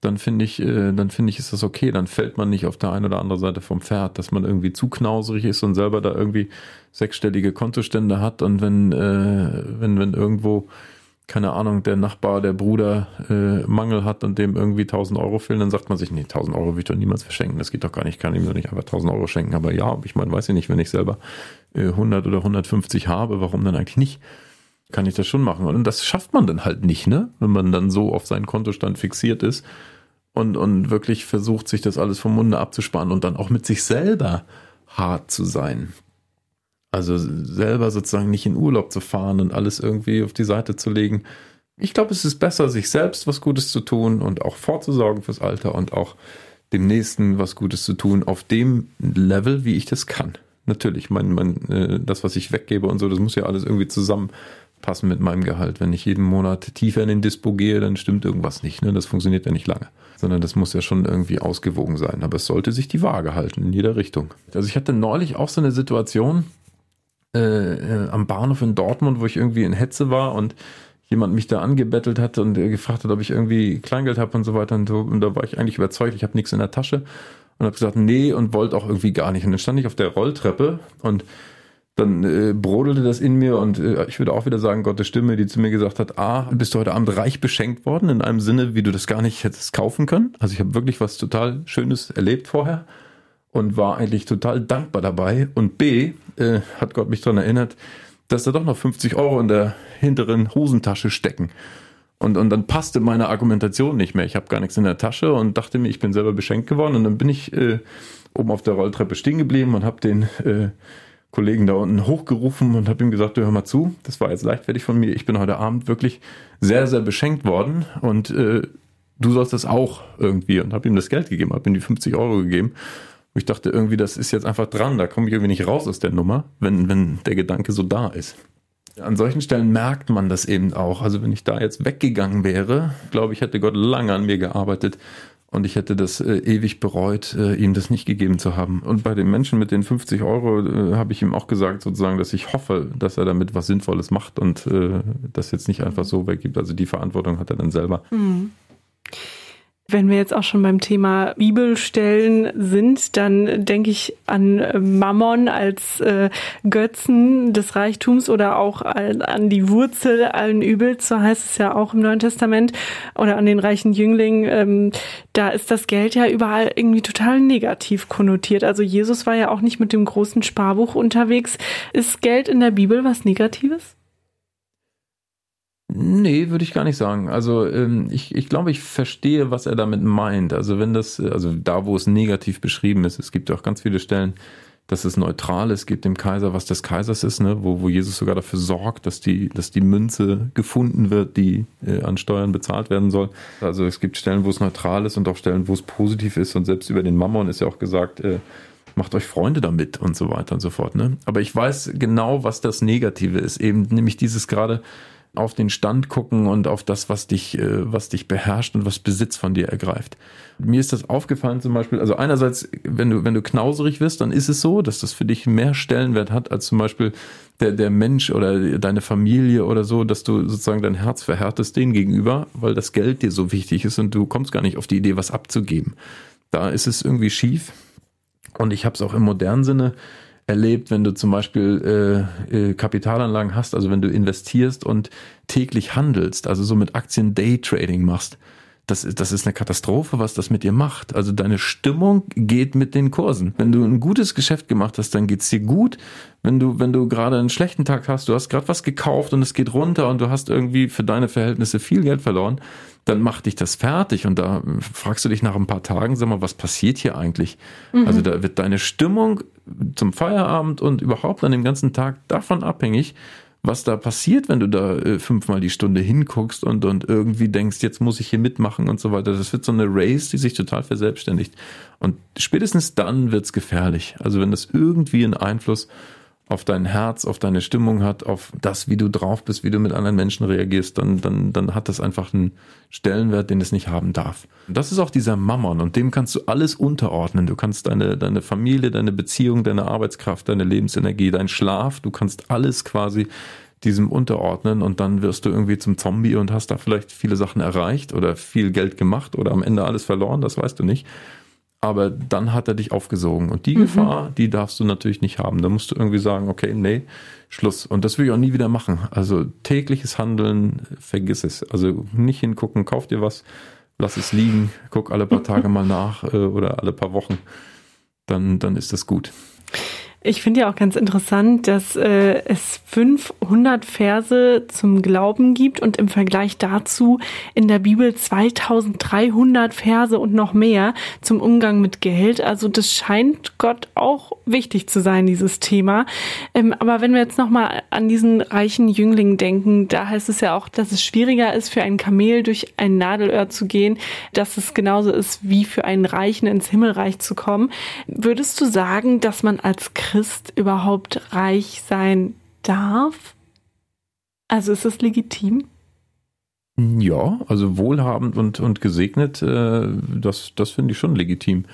dann finde ich, äh, dann finde ich, ist das okay. Dann fällt man nicht auf der einen oder anderen Seite vom Pferd, dass man irgendwie zu knauserig ist und selber da irgendwie sechsstellige Kontostände hat und wenn, äh, wenn, wenn irgendwo, keine Ahnung, der Nachbar, der Bruder äh, Mangel hat und dem irgendwie 1000 Euro fehlen, dann sagt man sich, nee, 1000 Euro will ich doch niemals verschenken. Das geht doch gar nicht, ich kann ihm doch nicht einfach 1000 Euro schenken. Aber ja, ich meine, weiß ich nicht, wenn ich selber äh, 100 oder 150 habe, warum dann eigentlich nicht? Kann ich das schon machen. Und das schafft man dann halt nicht, ne? Wenn man dann so auf seinen Kontostand fixiert ist und, und wirklich versucht, sich das alles vom Munde abzusparen und dann auch mit sich selber hart zu sein. Also selber sozusagen nicht in Urlaub zu fahren und alles irgendwie auf die Seite zu legen. Ich glaube, es ist besser, sich selbst was Gutes zu tun und auch vorzusorgen fürs Alter und auch dem Nächsten was Gutes zu tun auf dem Level, wie ich das kann. Natürlich, mein, mein, äh, das, was ich weggebe und so, das muss ja alles irgendwie zusammen passen mit meinem Gehalt. Wenn ich jeden Monat tiefer in den Dispo gehe, dann stimmt irgendwas nicht. Ne? Das funktioniert ja nicht lange. Sondern das muss ja schon irgendwie ausgewogen sein. Aber es sollte sich die Waage halten in jeder Richtung. Also ich hatte neulich auch so eine Situation äh, äh, am Bahnhof in Dortmund, wo ich irgendwie in Hetze war und jemand mich da angebettelt hat und gefragt hat, ob ich irgendwie Kleingeld habe und so weiter. Und, so. und da war ich eigentlich überzeugt, ich habe nichts in der Tasche und habe gesagt, nee und wollte auch irgendwie gar nicht. Und dann stand ich auf der Rolltreppe und dann äh, brodelte das in mir und äh, ich würde auch wieder sagen, Gottes Stimme, die zu mir gesagt hat, ah, bist du heute Abend reich beschenkt worden, in einem Sinne, wie du das gar nicht hättest kaufen können. Also ich habe wirklich was total Schönes erlebt vorher und war eigentlich total dankbar dabei. Und B, äh, hat Gott mich daran erinnert, dass da doch noch 50 Euro in der hinteren Hosentasche stecken. Und, und dann passte meine Argumentation nicht mehr. Ich habe gar nichts in der Tasche und dachte mir, ich bin selber beschenkt geworden. Und dann bin ich äh, oben auf der Rolltreppe stehen geblieben und habe den äh, Kollegen da unten hochgerufen und habe ihm gesagt, hör mal zu, das war jetzt leichtfertig von mir, ich bin heute Abend wirklich sehr, sehr beschenkt worden und äh, du sollst das auch irgendwie und habe ihm das Geld gegeben, habe ihm die 50 Euro gegeben. Und ich dachte irgendwie, das ist jetzt einfach dran, da komme ich irgendwie nicht raus aus der Nummer, wenn, wenn der Gedanke so da ist. An solchen Stellen merkt man das eben auch. Also wenn ich da jetzt weggegangen wäre, glaube ich, hätte Gott lange an mir gearbeitet und ich hätte das äh, ewig bereut, äh, ihm das nicht gegeben zu haben. Und bei den Menschen mit den 50 Euro äh, habe ich ihm auch gesagt, sozusagen, dass ich hoffe, dass er damit was Sinnvolles macht und äh, das jetzt nicht einfach so weggibt. Also die Verantwortung hat er dann selber. Mhm. Wenn wir jetzt auch schon beim Thema Bibelstellen sind, dann denke ich an Mammon als äh, Götzen des Reichtums oder auch an die Wurzel allen Übels, so heißt es ja auch im Neuen Testament, oder an den reichen Jüngling. Ähm, da ist das Geld ja überall irgendwie total negativ konnotiert. Also Jesus war ja auch nicht mit dem großen Sparbuch unterwegs. Ist Geld in der Bibel was Negatives? Nee, würde ich gar nicht sagen. Also ähm, ich, ich glaube, ich verstehe, was er damit meint. Also wenn das, also da, wo es negativ beschrieben ist, es gibt auch ganz viele Stellen, dass es neutral ist, gibt dem Kaiser, was des Kaisers ist, ne? wo, wo Jesus sogar dafür sorgt, dass die, dass die Münze gefunden wird, die äh, an Steuern bezahlt werden soll. Also es gibt Stellen, wo es neutral ist und auch Stellen, wo es positiv ist. Und selbst über den Mammon ist ja auch gesagt, äh, macht euch Freunde damit und so weiter und so fort. Ne? Aber ich weiß genau, was das Negative ist. Eben nämlich dieses gerade, auf den Stand gucken und auf das, was dich, äh, was dich beherrscht und was Besitz von dir ergreift. Mir ist das aufgefallen zum Beispiel, also einerseits, wenn du, wenn du knauserig wirst, dann ist es so, dass das für dich mehr Stellenwert hat als zum Beispiel der, der Mensch oder deine Familie oder so, dass du sozusagen dein Herz verhärtest denen gegenüber, weil das Geld dir so wichtig ist und du kommst gar nicht auf die Idee, was abzugeben. Da ist es irgendwie schief. Und ich habe es auch im modernen Sinne erlebt, wenn du zum Beispiel äh, äh, Kapitalanlagen hast, also wenn du investierst und täglich handelst, also so mit Aktien Daytrading machst. Das, das ist eine Katastrophe, was das mit dir macht. Also deine Stimmung geht mit den Kursen. Wenn du ein gutes Geschäft gemacht hast, dann geht's dir gut. Wenn du, wenn du gerade einen schlechten Tag hast, du hast gerade was gekauft und es geht runter und du hast irgendwie für deine Verhältnisse viel Geld verloren, dann macht dich das fertig und da fragst du dich nach ein paar Tagen, sag mal, was passiert hier eigentlich? Mhm. Also da wird deine Stimmung zum Feierabend und überhaupt an dem ganzen Tag davon abhängig, was da passiert, wenn du da äh, fünfmal die Stunde hinguckst und, und irgendwie denkst, jetzt muss ich hier mitmachen und so weiter. Das wird so eine Race, die sich total verselbstständigt. Und spätestens dann wird's gefährlich. Also wenn das irgendwie einen Einfluss auf dein Herz, auf deine Stimmung hat, auf das, wie du drauf bist, wie du mit anderen Menschen reagierst, dann, dann, dann hat das einfach einen Stellenwert, den es nicht haben darf. Das ist auch dieser Mammon und dem kannst du alles unterordnen. Du kannst deine, deine Familie, deine Beziehung, deine Arbeitskraft, deine Lebensenergie, dein Schlaf, du kannst alles quasi diesem unterordnen und dann wirst du irgendwie zum Zombie und hast da vielleicht viele Sachen erreicht oder viel Geld gemacht oder am Ende alles verloren, das weißt du nicht aber dann hat er dich aufgesogen. Und die mhm. Gefahr, die darfst du natürlich nicht haben. Da musst du irgendwie sagen, okay, nee, Schluss. Und das will ich auch nie wieder machen. Also tägliches Handeln, vergiss es. Also nicht hingucken, kauf dir was, lass es liegen, guck alle paar Tage mal nach äh, oder alle paar Wochen. Dann, dann ist das gut. Ich finde ja auch ganz interessant, dass äh, es 500 Verse zum Glauben gibt und im Vergleich dazu in der Bibel 2300 Verse und noch mehr zum Umgang mit Geld. Also das scheint Gott auch wichtig zu sein, dieses Thema. Ähm, aber wenn wir jetzt nochmal an diesen reichen Jüngling denken, da heißt es ja auch, dass es schwieriger ist, für ein Kamel durch ein Nadelöhr zu gehen, dass es genauso ist, wie für einen Reichen ins Himmelreich zu kommen. Würdest du sagen, dass man als Christ überhaupt reich sein darf? Also ist es legitim? Ja, also wohlhabend und, und gesegnet, äh, das, das finde ich schon legitim.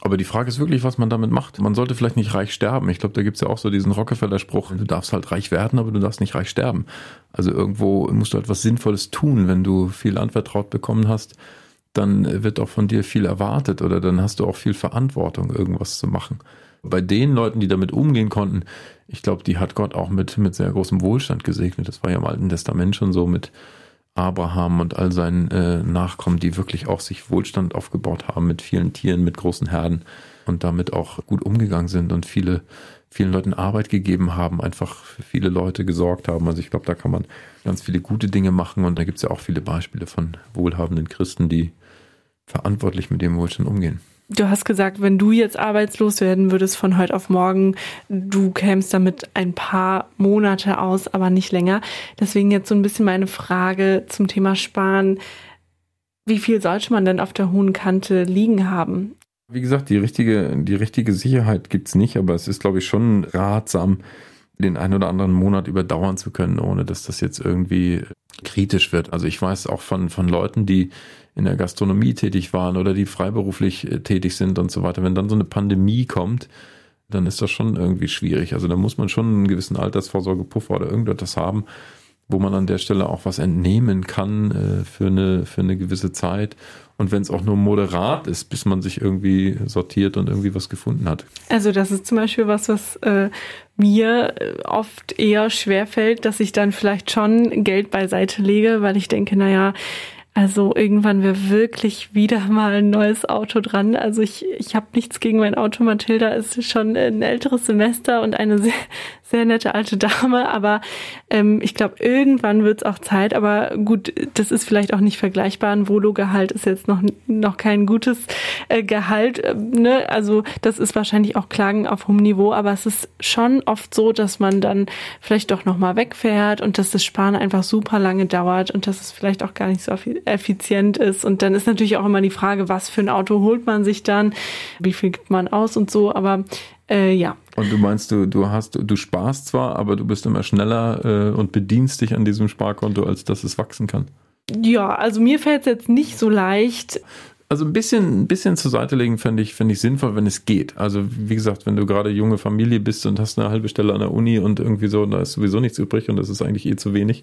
Aber die Frage ist wirklich, was man damit macht. Man sollte vielleicht nicht reich sterben. Ich glaube, da gibt es ja auch so diesen Rockefeller-Spruch, du darfst halt reich werden, aber du darfst nicht reich sterben. Also irgendwo musst du etwas Sinnvolles tun, wenn du viel anvertraut bekommen hast, dann wird auch von dir viel erwartet oder dann hast du auch viel Verantwortung, irgendwas zu machen bei den Leuten, die damit umgehen konnten, ich glaube, die hat Gott auch mit, mit sehr großem Wohlstand gesegnet. Das war ja im Alten Testament schon so mit Abraham und all seinen äh, Nachkommen, die wirklich auch sich Wohlstand aufgebaut haben mit vielen Tieren, mit großen Herden und damit auch gut umgegangen sind und viele, vielen Leuten Arbeit gegeben haben, einfach für viele Leute gesorgt haben. Also ich glaube, da kann man ganz viele gute Dinge machen und da gibt es ja auch viele Beispiele von wohlhabenden Christen, die verantwortlich mit dem Wohlstand umgehen. Du hast gesagt, wenn du jetzt arbeitslos werden würdest von heute auf morgen, du kämst damit ein paar Monate aus, aber nicht länger. Deswegen jetzt so ein bisschen meine Frage zum Thema Sparen. Wie viel sollte man denn auf der hohen Kante liegen haben? Wie gesagt, die richtige, die richtige Sicherheit gibt's nicht, aber es ist, glaube ich, schon ratsam, den einen oder anderen Monat überdauern zu können, ohne dass das jetzt irgendwie kritisch wird. Also ich weiß auch von, von Leuten, die in der Gastronomie tätig waren oder die freiberuflich äh, tätig sind und so weiter. Wenn dann so eine Pandemie kommt, dann ist das schon irgendwie schwierig. Also da muss man schon einen gewissen Altersvorsorgepuffer oder irgendetwas haben, wo man an der Stelle auch was entnehmen kann äh, für, eine, für eine gewisse Zeit. Und wenn es auch nur moderat ist, bis man sich irgendwie sortiert und irgendwie was gefunden hat. Also das ist zum Beispiel was, was äh, mir äh, oft eher schwerfällt, dass ich dann vielleicht schon Geld beiseite lege, weil ich denke, naja, also irgendwann wäre wirklich wieder mal ein neues Auto dran. Also ich, ich habe nichts gegen mein Auto. Mathilda ist schon ein älteres Semester und eine sehr, sehr nette alte Dame. Aber ähm, ich glaube, irgendwann wird es auch Zeit. Aber gut, das ist vielleicht auch nicht vergleichbar. Ein Volo-Gehalt ist jetzt noch, noch kein gutes äh, Gehalt. Äh, ne? Also das ist wahrscheinlich auch Klagen auf hohem Niveau. Aber es ist schon oft so, dass man dann vielleicht doch nochmal wegfährt und dass das Sparen einfach super lange dauert und dass es vielleicht auch gar nicht so viel effizient ist. Und dann ist natürlich auch immer die Frage, was für ein Auto holt man sich dann, wie viel gibt man aus und so. Aber äh, ja. Und du meinst, du, du hast, du sparst zwar, aber du bist immer schneller äh, und bedienst dich an diesem Sparkonto, als dass es wachsen kann. Ja, also mir fällt es jetzt nicht so leicht. Also ein bisschen, ein bisschen zur Seite legen fände ich, fände ich sinnvoll, wenn es geht. Also wie gesagt, wenn du gerade junge Familie bist und hast eine halbe Stelle an der Uni und irgendwie so, da ist sowieso nichts übrig und das ist eigentlich eh zu wenig,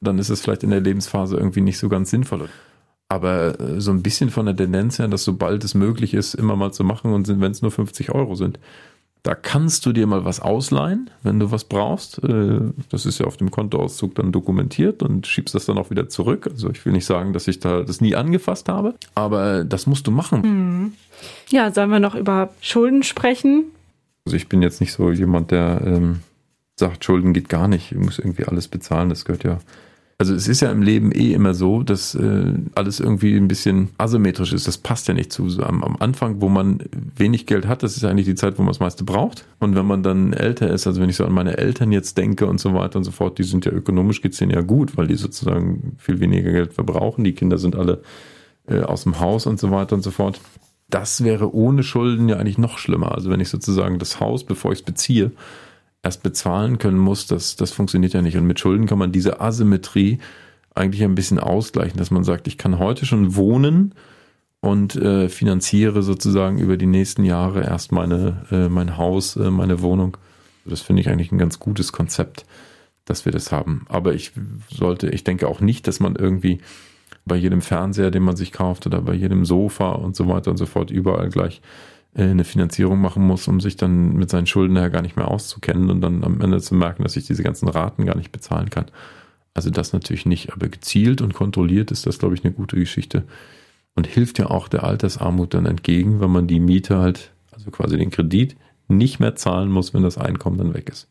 dann ist es vielleicht in der Lebensphase irgendwie nicht so ganz sinnvoll. Aber äh, so ein bisschen von der Tendenz her, dass sobald es möglich ist, immer mal zu machen und wenn es nur 50 Euro sind, da kannst du dir mal was ausleihen, wenn du was brauchst. Äh, das ist ja auf dem Kontoauszug dann dokumentiert und schiebst das dann auch wieder zurück. Also ich will nicht sagen, dass ich da das nie angefasst habe, aber das musst du machen. Hm. Ja, sollen wir noch über Schulden sprechen? Also ich bin jetzt nicht so jemand, der ähm, sagt, Schulden geht gar nicht, ich muss irgendwie alles bezahlen. Das gehört ja also es ist ja im Leben eh immer so, dass äh, alles irgendwie ein bisschen asymmetrisch ist. Das passt ja nicht zu. So am, am, Anfang, wo man wenig Geld hat, das ist eigentlich die Zeit, wo man das meiste braucht. Und wenn man dann älter ist, also wenn ich so an meine Eltern jetzt denke und so weiter und so fort, die sind ja ökonomisch geht's denen ja gut, weil die sozusagen viel weniger Geld verbrauchen. Die Kinder sind alle äh, aus dem Haus und so weiter und so fort. Das wäre ohne Schulden ja eigentlich noch schlimmer. Also wenn ich sozusagen das Haus, bevor ich es beziehe, erst bezahlen können muss, das, das funktioniert ja nicht. Und mit Schulden kann man diese Asymmetrie eigentlich ein bisschen ausgleichen, dass man sagt, ich kann heute schon wohnen und äh, finanziere sozusagen über die nächsten Jahre erst meine, äh, mein Haus, äh, meine Wohnung. Das finde ich eigentlich ein ganz gutes Konzept, dass wir das haben. Aber ich sollte, ich denke auch nicht, dass man irgendwie bei jedem Fernseher, den man sich kauft oder bei jedem Sofa und so weiter und so fort überall gleich eine Finanzierung machen muss, um sich dann mit seinen Schulden ja gar nicht mehr auszukennen und dann am Ende zu merken, dass ich diese ganzen Raten gar nicht bezahlen kann. Also das natürlich nicht, aber gezielt und kontrolliert ist das, glaube ich, eine gute Geschichte und hilft ja auch der Altersarmut dann entgegen, wenn man die Miete halt, also quasi den Kredit, nicht mehr zahlen muss, wenn das Einkommen dann weg ist.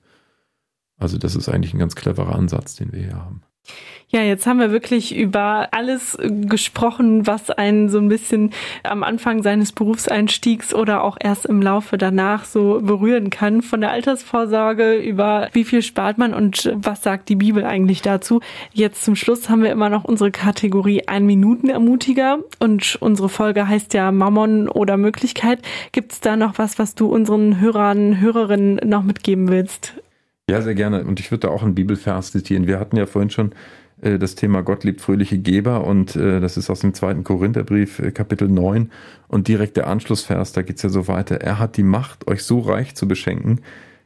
Also das ist eigentlich ein ganz cleverer Ansatz, den wir hier haben. Ja, jetzt haben wir wirklich über alles gesprochen, was einen so ein bisschen am Anfang seines Berufseinstiegs oder auch erst im Laufe danach so berühren kann. Von der Altersvorsorge über wie viel spart man und was sagt die Bibel eigentlich dazu. Jetzt zum Schluss haben wir immer noch unsere Kategorie ein Minuten Ermutiger und unsere Folge heißt ja Mammon oder Möglichkeit. Gibt es da noch was, was du unseren Hörern, Hörerinnen noch mitgeben willst? Ja, sehr gerne. Und ich würde da auch einen Bibelvers zitieren. Wir hatten ja vorhin schon äh, das Thema Gott liebt fröhliche Geber und äh, das ist aus dem zweiten Korintherbrief, äh, Kapitel 9 und direkt der Anschlussvers, da geht's ja so weiter. Er hat die Macht, euch so reich zu beschenken,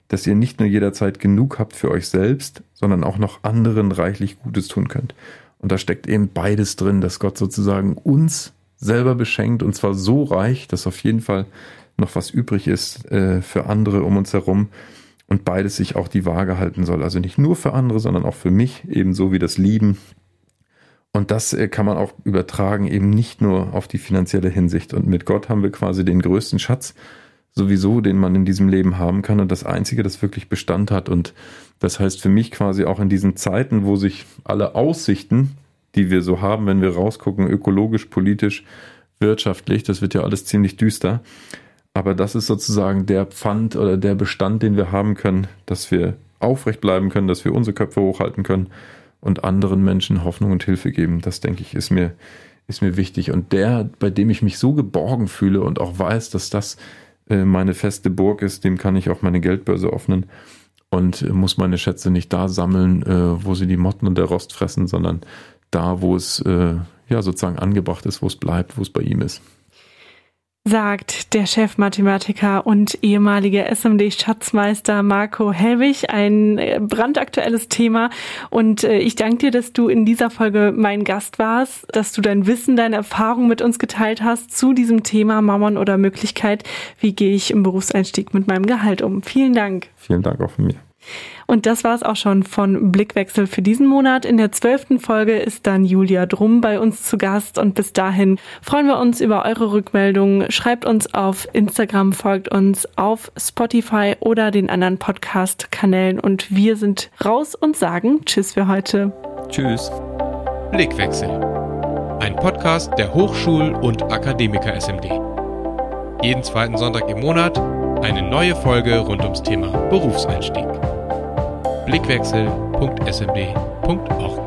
dass ihr nicht nur jederzeit genug habt für euch selbst, sondern auch noch anderen reichlich Gutes tun könnt. Und da steckt eben beides drin, dass Gott sozusagen uns selber beschenkt und zwar so reich, dass auf jeden Fall noch was übrig ist äh, für andere um uns herum und beides sich auch die Waage halten soll. Also nicht nur für andere, sondern auch für mich, ebenso wie das Lieben. Und das äh, kann man auch übertragen, eben nicht nur auf die finanzielle Hinsicht. Und mit Gott haben wir quasi den größten Schatz sowieso, den man in diesem Leben haben kann und das Einzige, das wirklich Bestand hat. Und das heißt für mich quasi auch in diesen Zeiten, wo sich alle Aussichten, die wir so haben, wenn wir rausgucken, ökologisch, politisch, wirtschaftlich, das wird ja alles ziemlich düster, aber das ist sozusagen der Pfand oder der Bestand, den wir haben können, dass wir aufrecht bleiben können, dass wir unsere Köpfe hochhalten können und anderen Menschen Hoffnung und Hilfe geben. Das denke ich ist mir, ist mir wichtig. Und der, bei dem ich mich so geborgen fühle und auch weiß, dass das äh, meine feste Burg ist, dem kann ich auch meine Geldbörse öffnen und muss meine Schätze nicht da sammeln, äh, wo sie die Motten und der Rost fressen, sondern da, wo es äh, ja sozusagen angebracht ist, wo es bleibt, wo es bei ihm ist sagt der Chefmathematiker und ehemalige SMD-Schatzmeister Marco Helwig. Ein äh, brandaktuelles Thema. Und äh, ich danke dir, dass du in dieser Folge mein Gast warst, dass du dein Wissen, deine Erfahrung mit uns geteilt hast zu diesem Thema Mammon oder Möglichkeit. Wie gehe ich im Berufseinstieg mit meinem Gehalt um? Vielen Dank. Vielen Dank auch von mir. Und das war es auch schon von Blickwechsel für diesen Monat. In der zwölften Folge ist dann Julia Drum bei uns zu Gast und bis dahin freuen wir uns über eure Rückmeldungen. Schreibt uns auf Instagram, folgt uns auf Spotify oder den anderen Podcast-Kanälen und wir sind raus und sagen Tschüss für heute. Tschüss. Blickwechsel. Ein Podcast der Hochschul- und Akademiker SMD. Jeden zweiten Sonntag im Monat eine neue Folge rund ums Thema Berufseinstieg blickwechsel.smd.org.